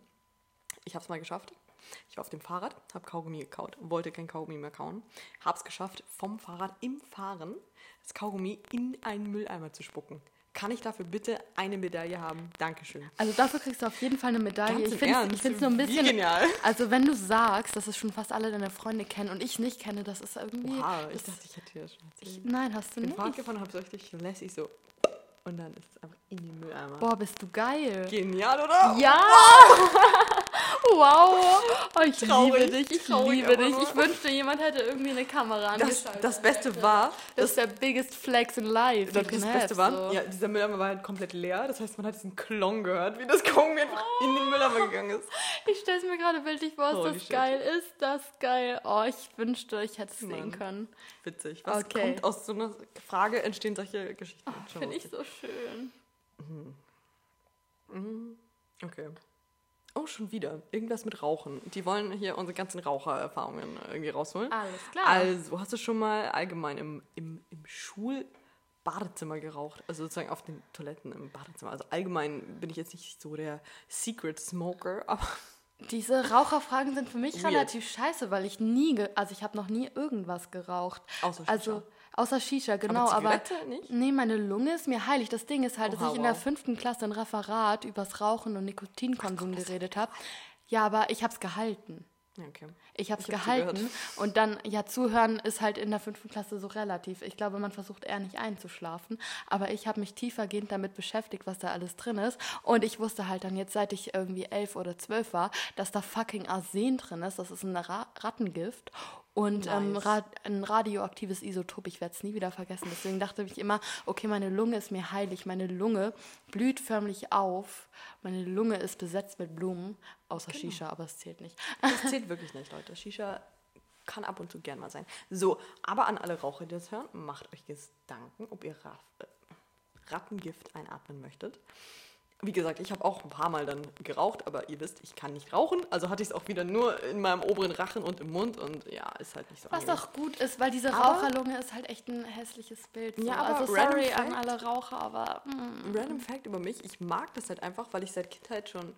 Ich habe es mal geschafft. Ich war auf dem Fahrrad, habe Kaugummi gekaut, wollte kein Kaugummi mehr kauen. Habe es geschafft, vom Fahrrad im Fahren das Kaugummi in einen Mülleimer zu spucken. Kann ich dafür bitte eine Medaille haben? Dankeschön. Also dafür kriegst du auf jeden Fall eine Medaille. Ganz ich finde es nur ein Wie bisschen. genial. Also wenn du sagst, dass es schon fast alle deine Freunde kennen und ich nicht kenne, das ist irgendwie. Wow, ich dachte, ich hätte dir das schon erzählt. nein, hast du bin nicht. Fahrrad gefahren und habe so richtig lässig so und dann ist es einfach in den Mülleimer. Boah, bist du geil. Genial, oder? Ja! wow! Oh, ich Traurig, liebe dich, ich liebe dich. nur. Ich wünschte, jemand hätte irgendwie eine Kamera Das, das Beste war, das ist der biggest flex in life. das, das Beste war, so. ja, dieser Mülleimer war halt komplett leer. Das heißt, man hat diesen Klong gehört, wie das Kaugummi einfach in den Mülleimer gegangen ist. Ich stelle es mir gerade bildlich vor, ist Holy das shit. geil? Ist das geil? Oh, ich wünschte, ich hätte es sehen können. Witzig. Was Okay. kommt aus so einer Frage, entstehen solche Geschichten. Schon Finde ich so schön. Okay. Oh, schon wieder. Irgendwas mit Rauchen. Die wollen hier unsere ganzen Rauchererfahrungen irgendwie rausholen. Alles klar. Also, hast du schon mal allgemein im, im, im Schulbadezimmer geraucht? Also sozusagen auf den Toiletten im Badezimmer. Also allgemein bin ich jetzt nicht so der Secret Smoker, aber Diese Raucherfragen sind für mich Weird. relativ scheiße, weil ich nie, also ich habe noch nie irgendwas geraucht. Außer Shisha. Also außer Shisha, genau. Aber, Zigarette nicht? nee, meine Lunge ist mir heilig. Das Ding ist halt, Oha, dass ich in der wow. fünften Klasse ein Referat übers Rauchen und Nikotinkonsum geredet habe. Ja, aber ich habe es gehalten. Okay. Ich habe es gehalten und dann, ja, zuhören ist halt in der fünften Klasse so relativ. Ich glaube, man versucht eher nicht einzuschlafen, aber ich habe mich tiefergehend damit beschäftigt, was da alles drin ist und ich wusste halt dann jetzt, seit ich irgendwie elf oder zwölf war, dass da fucking Arsen drin ist, das ist ein Ra Rattengift und ähm, Nice. Ra ein radioaktives Isotop, ich werde es nie wieder vergessen. Deswegen dachte ich immer, okay, meine Lunge ist mir heilig, meine Lunge blüht förmlich auf, meine Lunge ist besetzt mit Blumen, außer Shisha, aber es zählt nicht. Das zählt wirklich nicht, Leute. Shisha kann ab und zu gern mal sein. So, aber an alle Raucher, die das hören, macht euch Gedanken, ob ihr äh, Rattengift einatmen möchtet. Wie gesagt, ich habe auch ein paar Mal dann geraucht, aber ihr wisst, ich kann nicht rauchen. Also hatte ich es auch wieder nur in meinem oberen Rachen und im Mund und ja, ist halt nicht so Was angenehm. auch gut ist, weil diese Aber- Raucherlunge ist halt echt ein hässliches Bild. So. Ja, aber also sorry an fact- alle Raucher, aber mm, Random Fact über mich, ich mag das halt einfach, weil ich seit Kindheit schon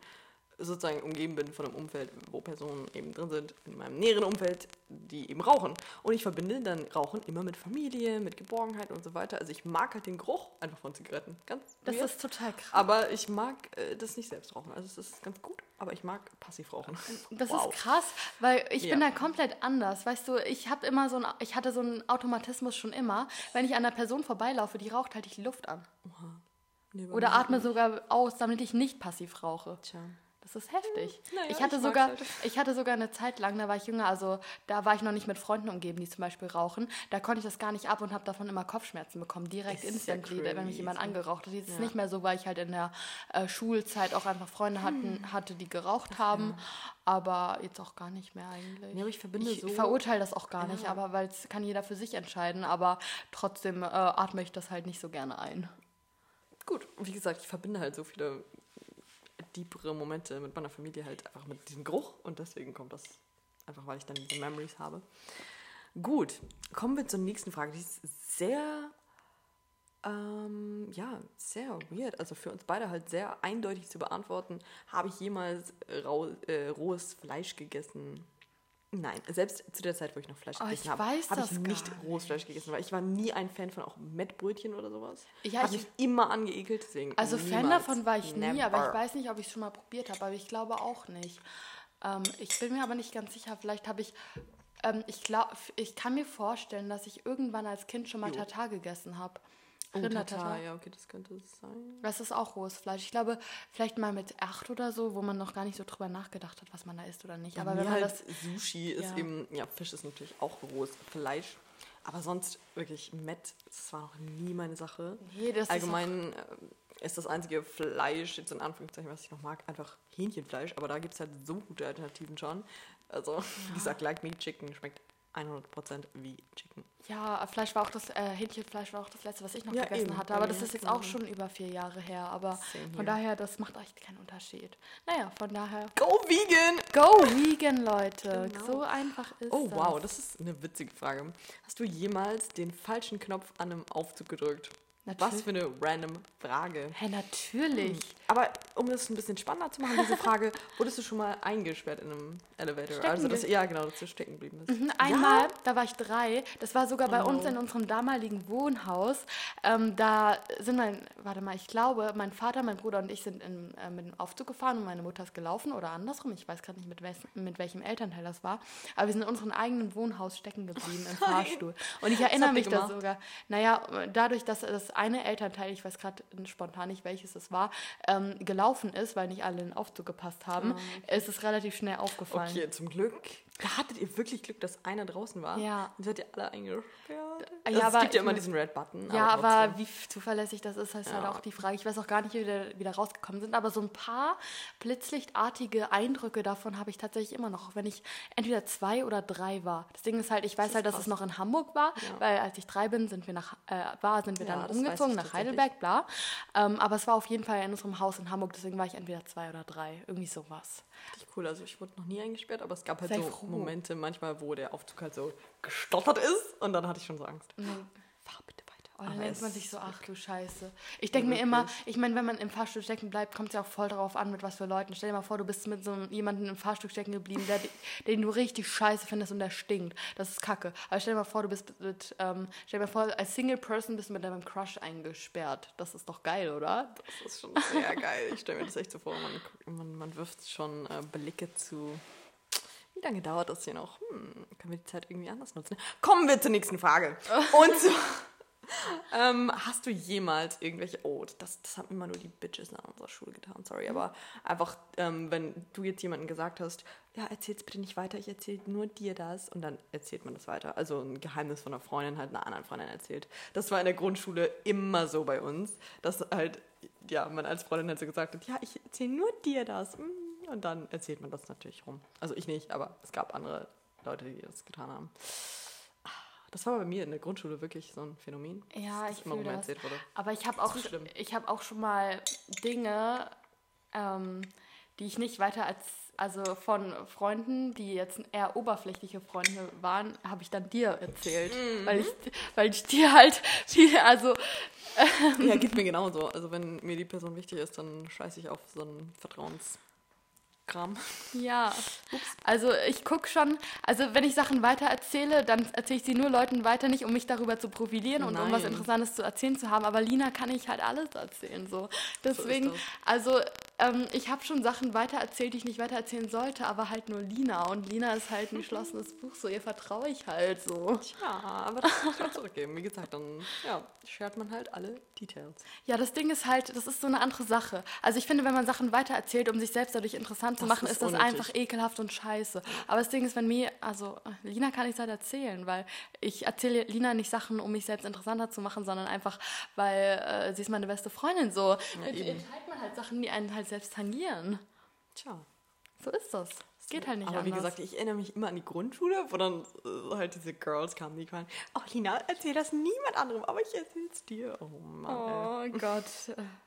sozusagen umgeben bin von einem Umfeld, wo Personen eben drin sind, in meinem näheren Umfeld, die eben rauchen. Und ich verbinde dann Rauchen immer mit Familie, mit Geborgenheit und so weiter. Also ich mag halt den Geruch einfach von Zigaretten. Ganz das weird. ist total krass. aber ich mag äh, das nicht selbst rauchen. Also es ist ganz gut, aber ich mag passiv rauchen. Das Wow. ist krass, weil ich Ja. bin da komplett anders. Weißt du, ich habe immer so ein, ich hatte so einen Automatismus schon immer. Wenn ich an einer Person vorbeilaufe, die raucht, halte ich die Luft an. Nee, bei Oder atme sogar aus, damit ich nicht passiv rauche. Tja. Das ist heftig. Hm, naja, ich, hatte ich sogar, halt. ich hatte sogar eine Zeit lang, da war ich jünger, also da war ich noch nicht mit Freunden umgeben, die zum Beispiel rauchen. Da konnte ich das gar nicht ab und habe davon immer Kopfschmerzen bekommen, direkt Ist ja instantly, wenn mich jemand angeraucht hat. Das ist Ja. nicht mehr so, weil ich halt in der äh, Schulzeit auch einfach Freunde hatten, hatte, die geraucht haben, aber jetzt auch gar nicht mehr eigentlich. Ja, aber ich verbinde ich so- verurteile das auch gar nicht, aber weil es kann jeder für sich entscheiden, aber trotzdem äh, atme ich das halt nicht so gerne ein. Gut, wie gesagt, ich verbinde halt so viele deepere Momente mit meiner Familie halt einfach mit diesem Geruch und deswegen kommt das einfach, weil ich dann diese Memories habe. Gut, kommen wir zur nächsten Frage. Die ist sehr, ähm, ja, sehr weird. Also für uns beide halt sehr eindeutig zu beantworten. Habe ich jemals rau, äh, rohes Fleisch gegessen? Nein, selbst zu der Zeit, wo ich noch Fleisch Oh, gegessen ich habe, weiß habe ich das nicht gar rohes Fleisch gegessen, weil ich war nie ein Fan von auch Mettbrötchen oder sowas. Ja, Hat ich- mich immer angeekelt, deswegen Also Fan niemals. davon war ich nie, aber ich Never. weiß nicht, ob ich es schon mal probiert habe, aber ich glaube auch nicht. Ähm, ich bin mir aber nicht ganz sicher, vielleicht habe ich, ähm, ich glaube, ich kann mir vorstellen, dass ich irgendwann als Kind schon mal Jo. Tatar gegessen habe. Oh, Rindertatar. Tatar, ja, okay, das könnte es sein. Das ist auch rohes Fleisch. Ich glaube, vielleicht mal mit acht oder so, wo man noch gar nicht so drüber nachgedacht hat, was man da isst oder nicht. aber wenn man halt das. Sushi ist Ja. eben, ja, Fisch ist natürlich auch rohes Fleisch. Aber sonst wirklich Met, das war noch nie meine Sache. Nee, das ist Allgemein äh, ist das einzige Fleisch, jetzt in Anführungszeichen, was ich noch mag, einfach Hähnchenfleisch. Aber da gibt es halt so gute Alternativen schon. Also, wie gesagt, like me, Chicken schmeckt 100% wie Chicken. Ja, Fleisch war auch das, äh, Hähnchenfleisch war auch das letzte, was ich noch Ja, gegessen eben, hatte. Aber mir das ist jetzt genauso. auch schon über vier Jahre her. Aber von daher, das macht echt keinen Unterschied. Naja, von daher. Go vegan! Go vegan, Leute. Genau. So einfach ist Oh das. wow, das ist eine witzige Frage. Hast du jemals den falschen Knopf an einem Aufzug gedrückt? Was für eine random Frage. Hä, natürlich. Aber um das ein bisschen spannender zu machen, diese Frage, wurdest du schon mal eingesperrt in einem Elevator? Stecken also, dass, ja, genau, dass du stecken geblieben bist. Mhm, Einmal, da war ich drei, das war sogar bei Oh uns in unserem damaligen Wohnhaus. Ähm, da sind mein, warte mal, ich glaube, mein Vater, mein Bruder und ich sind in, äh, mit dem Aufzug gefahren und meine Mutter ist gelaufen oder andersrum. Ich weiß gerade nicht, mit, wes, mit welchem Elternteil das war. Aber wir sind in unserem eigenen Wohnhaus stecken geblieben im Fahrstuhl. Und ich erinnere mich da sogar. Naja, dadurch, dass das eine Elternteil, ich weiß gerade spontan nicht, welches es war, ähm, gelaufen ist, weil nicht alle in den Aufzug gepasst haben, ist es relativ schnell aufgefallen. Okay, zum Glück. Da hattet ihr wirklich Glück, dass einer draußen war. Ja. Und seid ihr alle eingesperrt. Ja, Also, aber es gibt ja immer diesen Red Button. Ja, aber, aber wie zuverlässig das ist, ist halt Ja. auch die Frage. Ich weiß auch gar nicht, wie wir wieder, rausgekommen sind, aber so ein paar blitzlichtartige Eindrücke davon habe ich tatsächlich immer noch, auch wenn ich entweder zwei oder drei war. Das Ding ist halt, ich weiß ist halt, dass krass. es noch in Hamburg war, Ja. weil als ich drei bin, sind wir nach, äh, war, sind wir Ja, dann das umgezogen nach. Heidelberg, bla. Ähm, aber es war auf jeden Fall in unserem Haus in Hamburg, deswegen war ich entweder zwei oder drei. Irgendwie sowas. Richtig cool. Also ich wurde noch nie eingesperrt, aber es gab halt Sei so froh. Momente manchmal, wo der Aufzug halt so gestottert ist und dann hatte ich schon so Angst. Fahr bitte weiter. Oh, dann denkt es man sich so, ach du Scheiße. Ich denke mir immer, ich meine, wenn man im Fahrstuhl stecken bleibt, kommt es ja auch voll darauf an, mit was für Leuten. Stell dir mal vor, du bist mit so jemandem im Fahrstuhl stecken geblieben, der, den du richtig scheiße findest und der stinkt. Das ist kacke. Aber stell dir mal vor, du bist mit, ähm, stell dir mal vor, als Single Person bist du mit deinem Crush eingesperrt. Das ist doch geil, oder? Das ist schon sehr geil. Ich stelle mir das echt so vor. Man, man, man wirft schon äh, Blicke zu. Wie lange dauert das hier noch? Hm, können wir die Zeit irgendwie anders nutzen? Kommen wir zur nächsten Frage. Und zwar, ähm, hast du jemals irgendwelche. Oh, das, das haben immer nur die Bitches an unserer Schule getan, sorry. Aber einfach, ähm, wenn du jetzt jemandem gesagt hast, ja, erzähl's bitte nicht weiter, ich erzähle nur dir das. Und dann erzählt man das weiter. Also ein Geheimnis von einer Freundin halt einer anderen Freundin erzählt. Das war in der Grundschule immer so bei uns, dass halt, ja, man als Freundin halt so gesagt hat, ja, ich erzähle nur dir das. Mm. Und dann erzählt man das natürlich rum. Also ich nicht, aber es gab andere Leute, die das getan haben. Ah, Das war bei mir in der Grundschule wirklich so ein Phänomen. Ja, dass ich immer das. erzählt wurde. Aber ich habe auch, ich hab auch schon mal Dinge, ähm, die ich nicht weiter als, also von Freunden, die jetzt eher oberflächliche Freunde waren, habe ich dann dir erzählt. Mhm. Weil, ich, weil ich dir halt, die, also Ja, geht mir genauso. Also wenn mir die Person wichtig ist, dann scheiße ich auf so ein Vertrauens... Kram. Ja, also ich gucke schon, also wenn ich Sachen weiter erzähle, dann erzähle ich sie nur Leuten weiter, nicht um mich darüber zu profilieren und um was Nein. Interessantes zu erzählen zu haben, aber Lina kann ich halt alles erzählen, so. Deswegen, das. also ähm, ich habe schon Sachen weiter erzählt, die ich nicht weiter erzählen sollte, aber halt nur Lina und Lina ist halt ein geschlossenes Buch, so ihr vertraue ich halt so. Ja, aber das muss ich auch zurückgeben. Wie gesagt, dann ja, shared man halt alle Details. Ja, das Ding ist halt, das ist so eine andere Sache. Also ich finde, wenn man Sachen weiter erzählt, um sich selbst dadurch interessant zu machen, ist ist das unnötig. einfach ekelhaft und scheiße. Aber das Ding ist, wenn mir, also Lina kann ich halt erzählen, weil ich erzähle Lina nicht Sachen, um mich selbst interessanter zu machen, sondern einfach, weil äh, sie ist meine beste Freundin. So eben. teilt man halt Sachen, die einen halt selbst tangieren. Tja. So ist das. Es geht halt nicht Aber anders. wie gesagt, ich erinnere mich immer an die Grundschule, wo dann äh, halt diese Girls kamen, die kamen, oh Lina, erzähl das niemand anderem, aber ich erzähl's dir. Oh Mann. ey. oh Gott.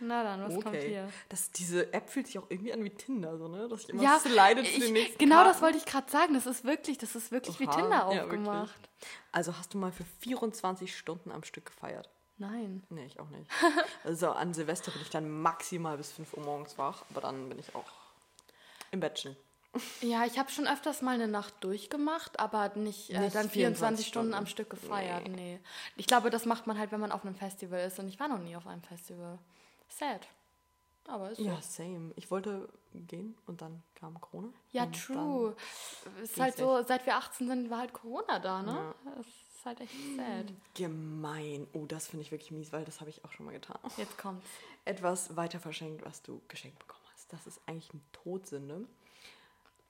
Na dann, was kommt Okay. hier? Das, diese App fühlt sich auch irgendwie an wie Tinder, so, ne? Dass ich immer Ja, slide zu den nächsten genau das Karten. wollte ich gerade sagen. Das ist wirklich, das ist wirklich wie Oha, Tinder ja, aufgemacht. wirklich. Also hast du mal für 24 Stunden am Stück gefeiert? Nein. Nee, ich auch nicht. Also an Silvester bin ich dann maximal bis 5 Uhr morgens wach, aber dann bin ich auch im Bett chillen. Ja, ich habe schon öfters mal eine Nacht durchgemacht, aber nicht, äh, Nicht dann 24 24 Stunden Stunden. am Stück gefeiert. Nee. Ich glaube, das macht man halt, wenn man auf einem Festival ist. Und ich war noch nie auf einem Festival. Sad. Aber ist so. Ja, same. Ich wollte gehen und dann kam Corona. Ja, true. Ist halt so, seit wir 18 sind, war halt Corona da, ne? Ja. Das ist halt echt sad. Gemein. Oh, das finde ich wirklich mies, weil das habe ich auch schon mal getan. Jetzt kommt's. Etwas weiter verschenkt, was du geschenkt bekommen hast. Das ist eigentlich eine Todsünde.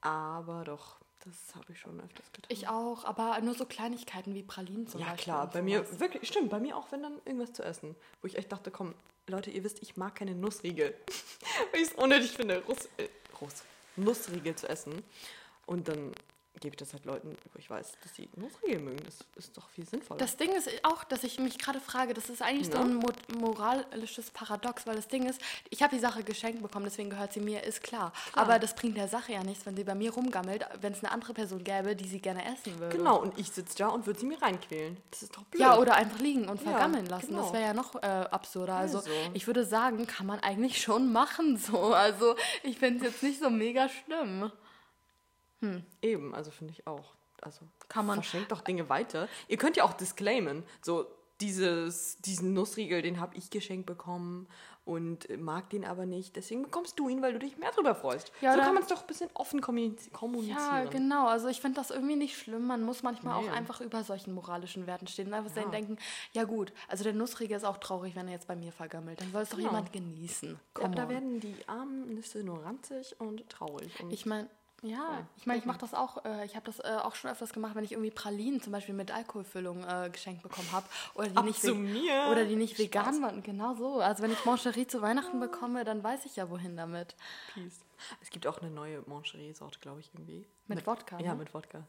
Aber doch, das habe ich schon öfters getan. Ich auch, aber nur so Kleinigkeiten wie Pralinen zum ja, Beispiel. klar, und bei mir, wirklich, stimmt, bei mir auch, wenn dann irgendwas zu essen. Wo ich echt dachte, komm, Leute, ihr wisst, ich mag keine Nussriegel. Weil ich es unnötig finde, Russ, äh, Russ, Nussriegel zu essen. Und dann gebe ich das halt Leuten, wo ich weiß, dass sie Nussriegel mögen. Das ist doch viel sinnvoller. Das Ding ist auch, dass ich mich gerade frage, das ist eigentlich so Ja. ein mo moralisches Paradox, weil das Ding ist, ich habe die Sache geschenkt bekommen, deswegen gehört sie mir, ist klar. Aber das bringt der Sache ja nichts, wenn sie bei mir rumgammelt, wenn es eine andere Person gäbe, die sie gerne essen würde. genau, und ich sitze da und würde sie mir reinquälen. Das ist doch blöd. Ja, oder einfach liegen und Ja, vergammeln lassen. genau. Das wäre ja noch äh, absurder. Also, Also. ich würde sagen, kann man eigentlich schon machen so. Also ich finde es jetzt nicht so mega schlimm. Eben, also finde ich auch. Also Kann man- verschenkt doch Dinge weiter. Ihr könnt ja auch disclaimen. So, dieses, diesen Nussriegel, den habe ich geschenkt bekommen und mag den aber nicht. Deswegen bekommst du ihn, weil du dich mehr darüber freust. Ja, so kann man es doch ein bisschen offen kommuniz- kommunizieren. Ja, genau. Also ich finde das irgendwie nicht schlimm. Man muss manchmal Nee. auch einfach über solchen moralischen Werten stehen und einfach dann denken, ja gut, also der Nussriegel ist auch traurig, wenn er jetzt bei mir vergammelt. Dann soll es doch Genau. jemand genießen. Ja, da werden die armen Nüsse nur ranzig und traurig. Und Ich meine, ja, ich meine, ich mache das auch, äh, ich habe das äh, auch schon öfters gemacht, wenn ich irgendwie Pralinen zum Beispiel mit Alkoholfüllung äh, geschenkt bekommen habe oder die nicht zu ve- mir? oder die nicht Spaß. vegan waren, genau so. Also wenn ich Mancherie zu Weihnachten bekomme, dann weiß ich ja wohin damit. Peace. Es gibt auch eine neue Mancherie-Sorte, glaube ich, irgendwie. Mit Wodka, Ja, ne? mit Wodka.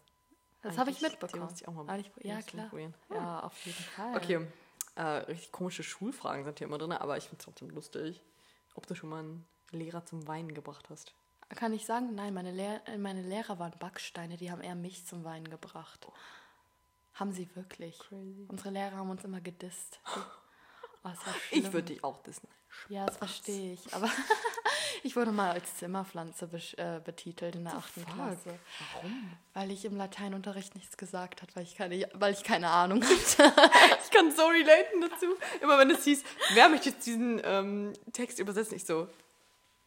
Das habe ich die mitbekommen. muss ich auch mal- ich, die ja klar, probieren. ja auf jeden Fall. Okay, äh, richtig komische Schulfragen sind hier immer drin, aber ich finde es trotzdem lustig. Ob du schon mal einen Lehrer zum Weinen gebracht hast. Kann ich sagen, nein, meine, Lehr äh, meine Lehrer waren Backsteine, die haben eher mich zum Weinen gebracht. Haben sie wirklich. Crazy. Unsere Lehrer haben uns immer gedisst. Oh, Ich würde dich auch dissen. Ja, das verstehe ich. Aber ich wurde mal als Zimmerpflanze besch- äh, betitelt in der achten? Klasse. Warum? Weil ich im Lateinunterricht nichts gesagt habe, weil ich keine, weil ich keine Ahnung hatte. Ich kann so relaten dazu. Immer wenn es hieß, wer möchte jetzt diesen ähm, Text übersetzen? Ich so,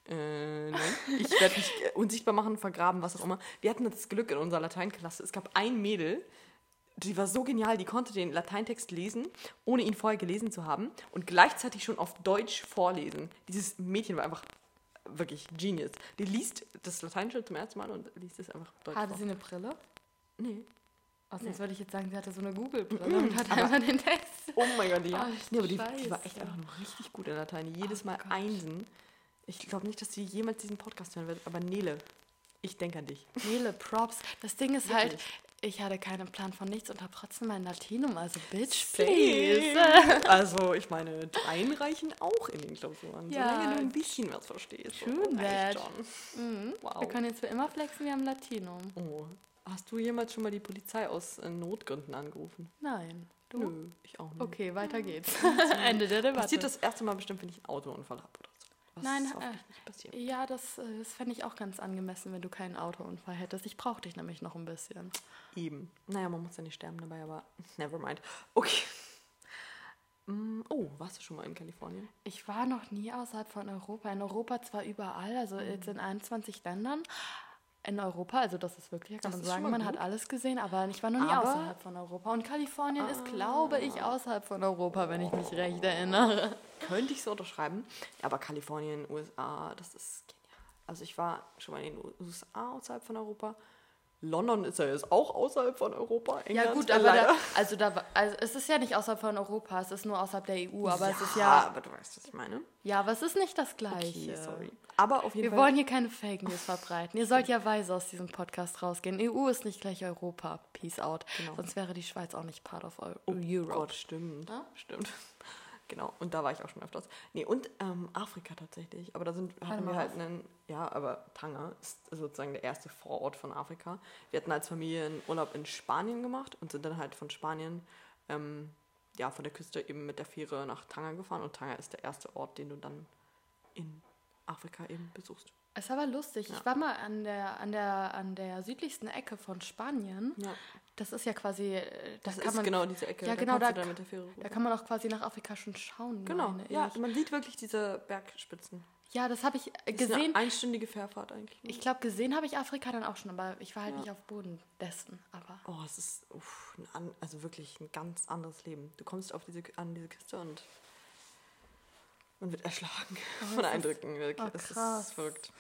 äh, nein. Ich werde mich unsichtbar machen, vergraben, was auch immer. Wir hatten das Glück in unserer Lateinklasse. Es gab ein Mädel, die war so genial, die konnte den Lateintext lesen, ohne ihn vorher gelesen zu haben und gleichzeitig schon auf Deutsch vorlesen. Dieses Mädchen war einfach wirklich genius. Die liest das Lateinische zum ersten Mal und liest es einfach Deutsch Hatte vor. sie eine Brille? Nee. Oh, sonst würde ich jetzt sagen, sie hatte so eine Google-Brille und hat einfach den Text. Oh mein Gott, ja. Ach, nee, aber die, die war echt einfach nur richtig gut in Latein. Jedes Oh Mal Gott. Einsen. Ich glaube nicht, dass sie jemals diesen Podcast hören wird, aber Nele, ich denke an dich. Nele, Props. Das Ding ist Wirklich? halt, ich hatte keinen Plan von nichts und habe trotzdem mein Latinum, also Bitch, please. Also, ich meine, Dreien reichen auch in den Klausuren. Ja. Solange du ein bisschen was verstehst. True So, reicht that. schon. Wir Wow. können jetzt für immer flexen, wir haben Latinum. Oh. Hast du jemals schon mal die Polizei aus äh, Notgründen angerufen? Nein. Du? Nö, ich auch nicht. Okay, weiter geht's. Ende der Debatte. Passiert das erste Mal bestimmt, wenn ich einen Autounfall habe oder so. Was Nein, äh, nicht passiert. Ja, das, äh, das fände ich auch ganz angemessen, wenn du keinen Autounfall hättest. Ich brauche dich nämlich noch ein bisschen. Eben. Naja, man muss ja nicht sterben dabei, aber never mind. Okay. Mm, Oh, warst du schon mal in Kalifornien? Ich war noch nie außerhalb von Europa. In Europa zwar überall, also Mhm. jetzt in 21 Ländern. In Europa, also das ist wirklich, kann Das man sagen, man hat alles gesehen, aber ich war noch nie Aber- außerhalb von Europa. Und Kalifornien ist, glaube ich, Ah. außerhalb von Europa, wenn ich mich recht erinnere. Könnte ich so unterschreiben. Aber Kalifornien, USA, das ist genial. Also ich war schon mal in den USA außerhalb von Europa. London ist ja jetzt auch außerhalb von Europa. Ja England, gut, äh, aber da, also da, also es ist ja nicht außerhalb von Europa, es ist nur außerhalb der EU, aber es ist ja, ja, aber du weißt, was ich meine. ja, aber es ist nicht das Gleiche. Okay, sorry. Aber auf jeden Wir Fall. wollen hier keine Fake News verbreiten. Ihr sollt ja weise aus diesem Podcast rausgehen. EU ist nicht gleich Europa. Peace out. Genau. Sonst wäre die Schweiz auch nicht part of Oh Europe. Gott, stimmt. Ja? Stimmt. Genau, und da war ich auch schon öfters. Nee, und ähm, Afrika tatsächlich. Aber da sind, hatten mal wir halt auf. einen, ja, aber Tanga ist sozusagen der erste Vorort von Afrika. Wir hatten als Familie einen Urlaub in Spanien gemacht und sind dann halt von Spanien, ähm, ja, von der Küste eben mit der Fähre nach Tanga gefahren. Und Tanga ist der erste Ort, den du dann in Afrika eben besuchst. Es war aber lustig. Ja. Ich war mal an der, an, der, an der südlichsten Ecke von Spanien. Ja, Das ist ja quasi, äh, da das kann ist man, genau diese Ecke. Ja, da genau, da da rüber. kann man auch quasi nach Afrika schon schauen. Genau, meine ja, ich. man sieht wirklich diese Bergspitzen. ja, das habe ich äh, Das ist gesehen. eine einstündige Fährfahrt eigentlich. nur. Ich glaube, gesehen habe ich Afrika dann auch schon, aber ich war halt Ja. nicht auf Boden dessen. Aber Oh, es ist uff, ein also wirklich ein ganz anderes Leben. Du kommst auf diese, an diese Küste und man wird erschlagen Oh, von ist- Eindrücken. Wirklich. oh, krass. ist verrückt.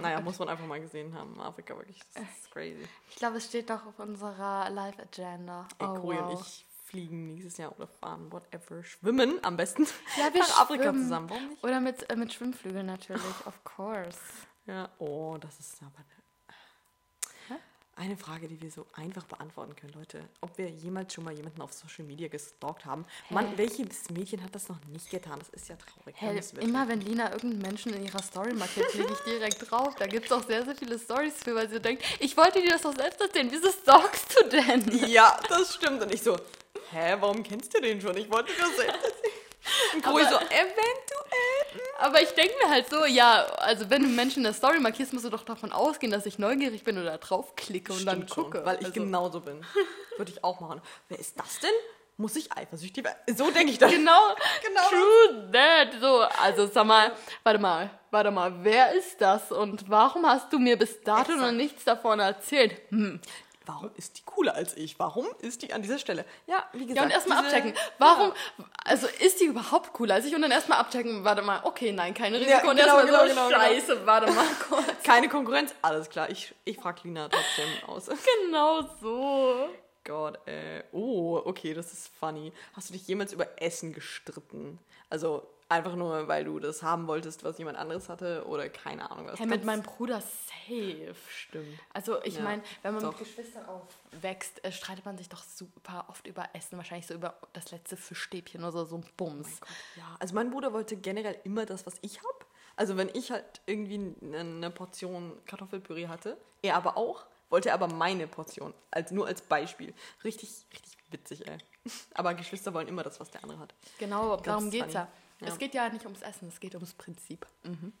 Naja, muss man einfach mal gesehen haben. Afrika wirklich, das ist crazy. ich glaube, es steht doch auf unserer Live-Agenda. Ey, Oh, Cory wow. und ich fliegen nächstes Jahr oder fahren, whatever. Schwimmen am besten Ja, wir nach Afrika schwimmen. zusammen. Warum nicht? Oder mit, äh, mit Schwimmflügeln natürlich, of course. Ja, oh, das ist aber eine, eine Frage, die wir so einfach beantworten können, Leute. Ob wir jemals schon mal jemanden auf Social Media gestalkt haben. Mann, welches Mädchen hat das noch nicht getan? Das ist ja traurig. Hey, immer wenn Lina irgendeinen Menschen in ihrer Story markiert, klicke ich direkt drauf. Da gibt es auch sehr, sehr viele Stories für, weil sie denkt, ich wollte dir das doch selbst erzählen. Wieso stalkst du denn? Ja, das stimmt. Und ich so, hä, warum kennst du den schon? Ich wollte das selbst erzählen. Und Chloe Aber- so, eventuell. Aber ich denke mir halt so, ja, also wenn du Menschen in der Story markierst, musst du doch davon ausgehen, dass ich neugierig bin oder draufklicke und dann Stimmt schon, gucke. Weil ich also, genauso bin. Würde ich auch machen. Wer ist das denn? Muss ich eifersüchtig werden? So denke ich dann. Genau, Genau true that. So, also sag mal, warte mal, warte mal, wer ist das und warum hast du mir bis dato noch Exakt. nichts davon erzählt? Hm. Warum ist die cooler als ich? Warum ist die an dieser Stelle? Ja, wie gesagt. Ja, und erstmal abchecken. Warum, also ist die überhaupt cooler als ich? Und dann erstmal abchecken, warte mal, okay, nein, keine Risiko. Ja, und genau, erstmal genau, so, genau, genau. scheiße, warte mal kurz. Keine Konkurrenz, alles klar. Ich, ich frage Lina trotzdem aus. genau so. Gott, äh. Oh, okay, das ist funny. Hast du dich jemals über Essen gestritten? Also einfach nur, weil du das haben wolltest, was jemand anderes hatte oder keine Ahnung was. Hey, mit meinem Bruder safe. Stimmt. Also ich Ja, meine, wenn man doch. mit Geschwistern aufwächst, äh, streitet man sich doch super oft über Essen. Wahrscheinlich so über das letzte Fischstäbchen oder so, so ein Bums. Ja, also mein Bruder wollte generell immer das, was ich habe. Also wenn ich halt irgendwie eine, Portion Kartoffelpüree hatte, er aber auch, wollte er aber meine Portion. Als, nur als Beispiel. Richtig, richtig witzig, ey. Aber Geschwister wollen immer das, was der andere hat. Genau, darum funny. geht's ja. Ja. Es geht ja nicht ums Essen, es geht ums Prinzip. Mhm.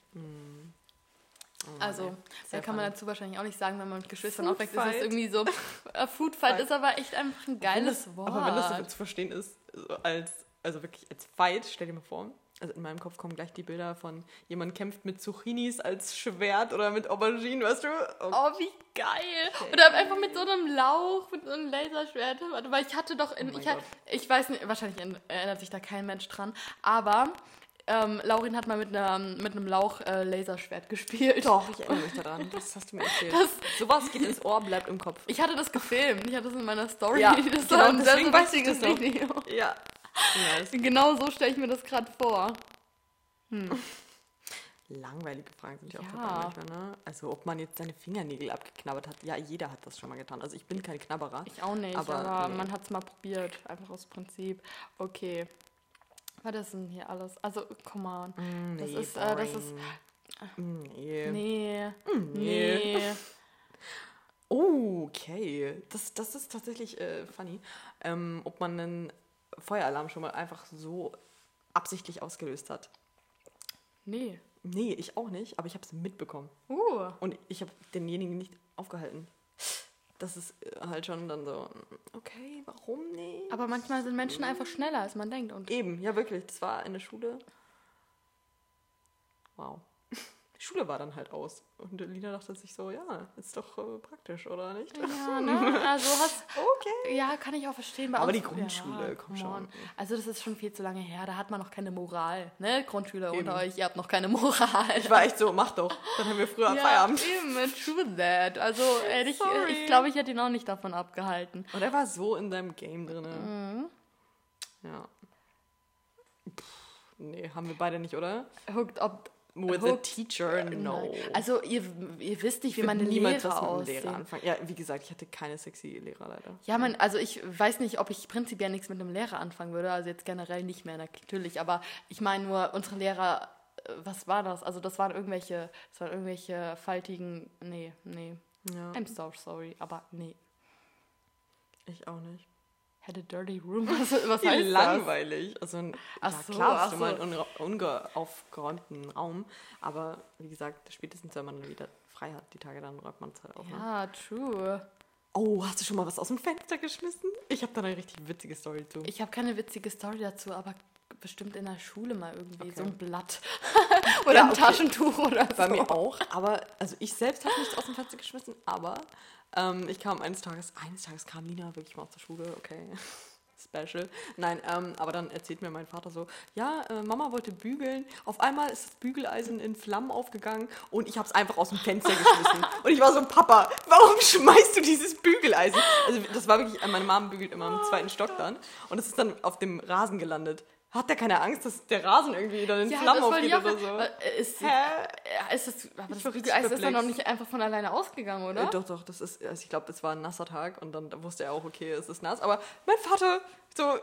Oh, Also, da kann man dazu wahrscheinlich auch nicht sagen, wenn man mit Geschwistern Food aufwächst, ist es irgendwie so. Äh, Food Fight Fight. ist aber echt einfach ein geiles das, Wort. Aber wenn das so zu verstehen ist, als, also wirklich als Fight, stell dir mal vor, also in meinem Kopf kommen gleich die Bilder von jemand kämpft mit Zucchinis als Schwert oder mit Auberginen, weißt du? Oh, Oh, wie geil. Oder einfach mit so einem Lauch, mit so einem Laserschwert. Mal, ich hatte doch in. Oh ich, hat, ich weiß nicht, wahrscheinlich erinnert sich da kein Mensch dran, aber ähm, Laurin hat mal mit, einer, mit einem Lauch äh, Laserschwert gespielt. Doch, ich erinnere mich daran. Das hast du mir erzählt. Sowas geht ins Ohr, bleibt im Kopf. Ich hatte das gefilmt. Ich hatte das in meiner Story. Ja, das genau, deswegen weiß ich das noch. Video. Ja. Nice. Genau so stelle ich mir das gerade vor. Langweilige Fragen sind ja auch dabei manchmal, ne? Also ob man jetzt seine Fingernägel abgeknabbert hat. Ja, jeder hat das schon mal getan. Also ich bin kein Knabberer. Ich auch nicht, Aber aber, nee. man hat es mal probiert. Einfach aus Prinzip. Okay. Was ist denn hier alles? Also, come on. Mm, Das nee, ist, äh, das ist- boring. Mm, Nee. Nee. nee. Nee. Oh, okay. Das, das ist tatsächlich äh, funny. Ähm, ob man einen Feueralarm schon mal einfach so absichtlich ausgelöst hat. Nee. Nee, ich auch nicht, aber ich habe es mitbekommen. Uh. Und ich habe denjenigen nicht aufgehalten. Das ist äh, halt schon dann so, okay, warum nicht? Aber manchmal sind Menschen einfach schneller, als man denkt. Und Eben, ja wirklich. Das war in der Schule. Wow. Die Schule war dann halt aus. Und Lina dachte sich so, ja, ist doch äh, praktisch, oder nicht? ja, ne? Also hast. Okay. Ja, kann ich auch verstehen. Bei Aber uns- die Grundschule, komm come schon. on. Also das ist schon viel zu lange her. Da hat man noch keine Moral. Ne? Grundschüler Eben. unter euch, ihr habt noch keine Moral. Ich war echt so, mach doch. Dann haben wir früher ja, Feierabend. eben, true that. Also ehrlich, Sorry. ich glaube, ich hätte ihn auch nicht davon abgehalten. Und er war so in seinem Game drin. Mhm. Ja. Pff, nee, haben wir beide nicht, oder? Hooked up. With hooked, a teacher, äh, no. Also ihr, ihr wisst nicht, wie meine würde niemals Lehrer aussehen. Lehrer anfangen. Ja, wie gesagt, ich hatte keine sexy Lehrer leider. Ja, man, also ich weiß nicht, ob ich prinzipiell nichts mit einem Lehrer anfangen würde. Also jetzt generell nicht mehr natürlich. Aber ich meine nur, unsere Lehrer, äh, was war das? Also das waren irgendwelche, das waren irgendwelche faltigen. Nee, nee. Ja, I'm so sorry, aber nee. ich auch nicht. Had a dirty room. Was, was heißt das? langweilig. Also, ein- Ach ja, so, klar hast du mal so. einen unge- ungeaufgeräumten Raum, aber wie gesagt, spätestens wenn man wieder frei hat, die Tage, dann räumt man es halt auf. Ne? Ja, true. Oh, hast du schon mal was aus dem Fenster geschmissen? Ich habe da eine richtig witzige Story zu. Ich habe keine witzige Story dazu, aber bestimmt in der Schule mal irgendwie Okay. so ein Blatt. oder Ja, ein okay. Taschentuch oder so. Bei mir auch, aber also ich selbst habe nichts aus dem Fenster geschmissen, aber ähm, ich kam eines Tages, eines Tages kam Lina wirklich mal der Schule, okay. Special. Nein, ähm, aber dann erzählt mir mein Vater so, ja, äh, Mama wollte bügeln, auf einmal ist das Bügeleisen in Flammen aufgegangen und ich habe es einfach aus dem Fenster geschmissen. und ich war so, Papa, warum schmeißt du dieses Bügeleisen? Also das war wirklich, meine Mom bügelt immer im zweiten Stock dann und es ist dann auf dem Rasen gelandet. Hat der keine Angst, dass der Rasen irgendwie dann in ja, Flammen aufgeht oder so? Ist, Hä? ja, ist das, aber das richtig Bügeleis ist dann noch nicht einfach von alleine ausgegangen, oder? Äh, doch, doch, das ist, also ich glaube, es war ein nasser Tag und dann wusste er auch, okay, es ist nass. Aber mein Vater, so,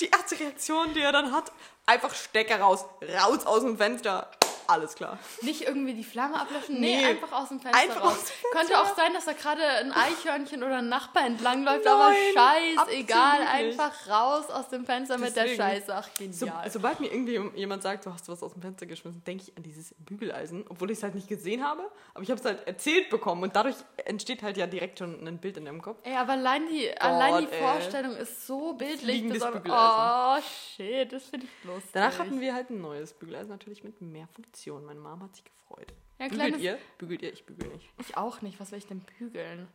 die erste Reaktion, die er dann hat, einfach Stecker raus, raus aus dem Fenster. Alles klar. Nicht irgendwie die Flamme ablöschen, nee, Nee. einfach aus dem Fenster Einfach raus. aus dem Fenster Könnte auch sein, dass da gerade ein Eichhörnchen oder ein Nachbar entlangläuft, Nein, aber scheiß, egal, absolut nicht. einfach raus aus dem Fenster mit der Deswegen. Scheiße. Ach, So, genial. sobald mir irgendwie jemand sagt, du hast was aus dem Fenster geschmissen, denke ich an dieses Bügeleisen, obwohl ich es halt nicht gesehen habe, aber ich habe es halt erzählt bekommen und dadurch entsteht halt ja direkt schon ein Bild in deinem Kopf. Ey, aber allein die, allein die ey. Vorstellung ist so bildlich. Fliegendes Bügeleisen. Oh, shit, das finde ich lustig. Danach hatten wir halt ein neues Bügeleisen, natürlich mit mehr Funktion. Meine Mom hat sich gefreut. Ja, Bügelt ihr? Bügelt ihr? Ich bügel nicht. Ich auch nicht. Was will ich denn bügeln?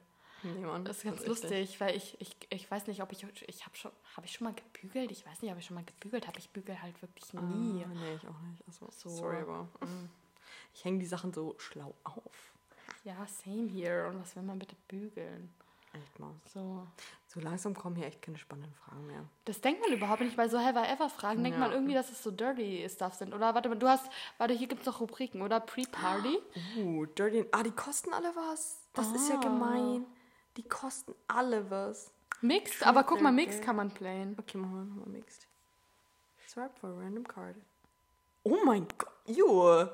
Nee, Mann, Das ist ganz echt lustig, weil ich, ich, ich weiß nicht, ob ich, ich habe schon, habe ich schon mal gebügelt? Ich weiß nicht, ob ich schon mal gebügelt habe. Ich bügel halt wirklich nie. Ah, nee, ich auch nicht. Also, So. Sorry, aber mm. ich hänge die Sachen so schlau auf. Ja, same here. Und was will man bitte bügeln? Echt mal. So. So langsam kommen hier echt keine spannenden Fragen mehr. Das denkt man überhaupt nicht bei so Have I Ever Fragen. Denkt Ja. man irgendwie, dass es so dirty Stuff sind. Oder warte mal, du hast, warte, hier gibt es noch Rubriken, oder? Pre-Party? Uh, Dirty. Ah, die kosten alle was. Das ist ja Ah. gemein. Die kosten alle was. Mixed? Aber guck mal, Mixed Dare. kann man playen. Okay, machen wir nochmal mixed. Swipe for a random card. Oh mein Gott. Ew.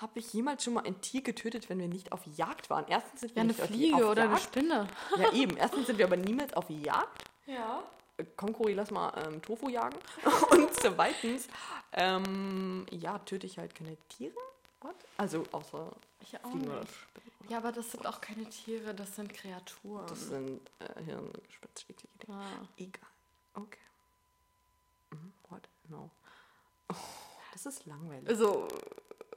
Habe ich jemals schon mal ein Tier getötet, wenn wir nicht auf Jagd waren? Erstens sind wir Ja, eine nicht auf- Fliege auf oder eine. Spinne. Ja, eben. Erstens sind wir aber niemals auf Jagd. Ja. Äh, Komm, Cori, lass mal ähm, Tofu jagen. Und zweitens, ähm, ja, töte ich halt keine Tiere. What? Also außer Ich auch Fliegen oder nicht. Spinnen. Ja, aber das sind auch keine Tiere, das sind Kreaturen. Das sind äh, hirngespitzige Dinge. ah. Egal. Okay. Mhm, What? No. Oh, das ist langweilig. Also,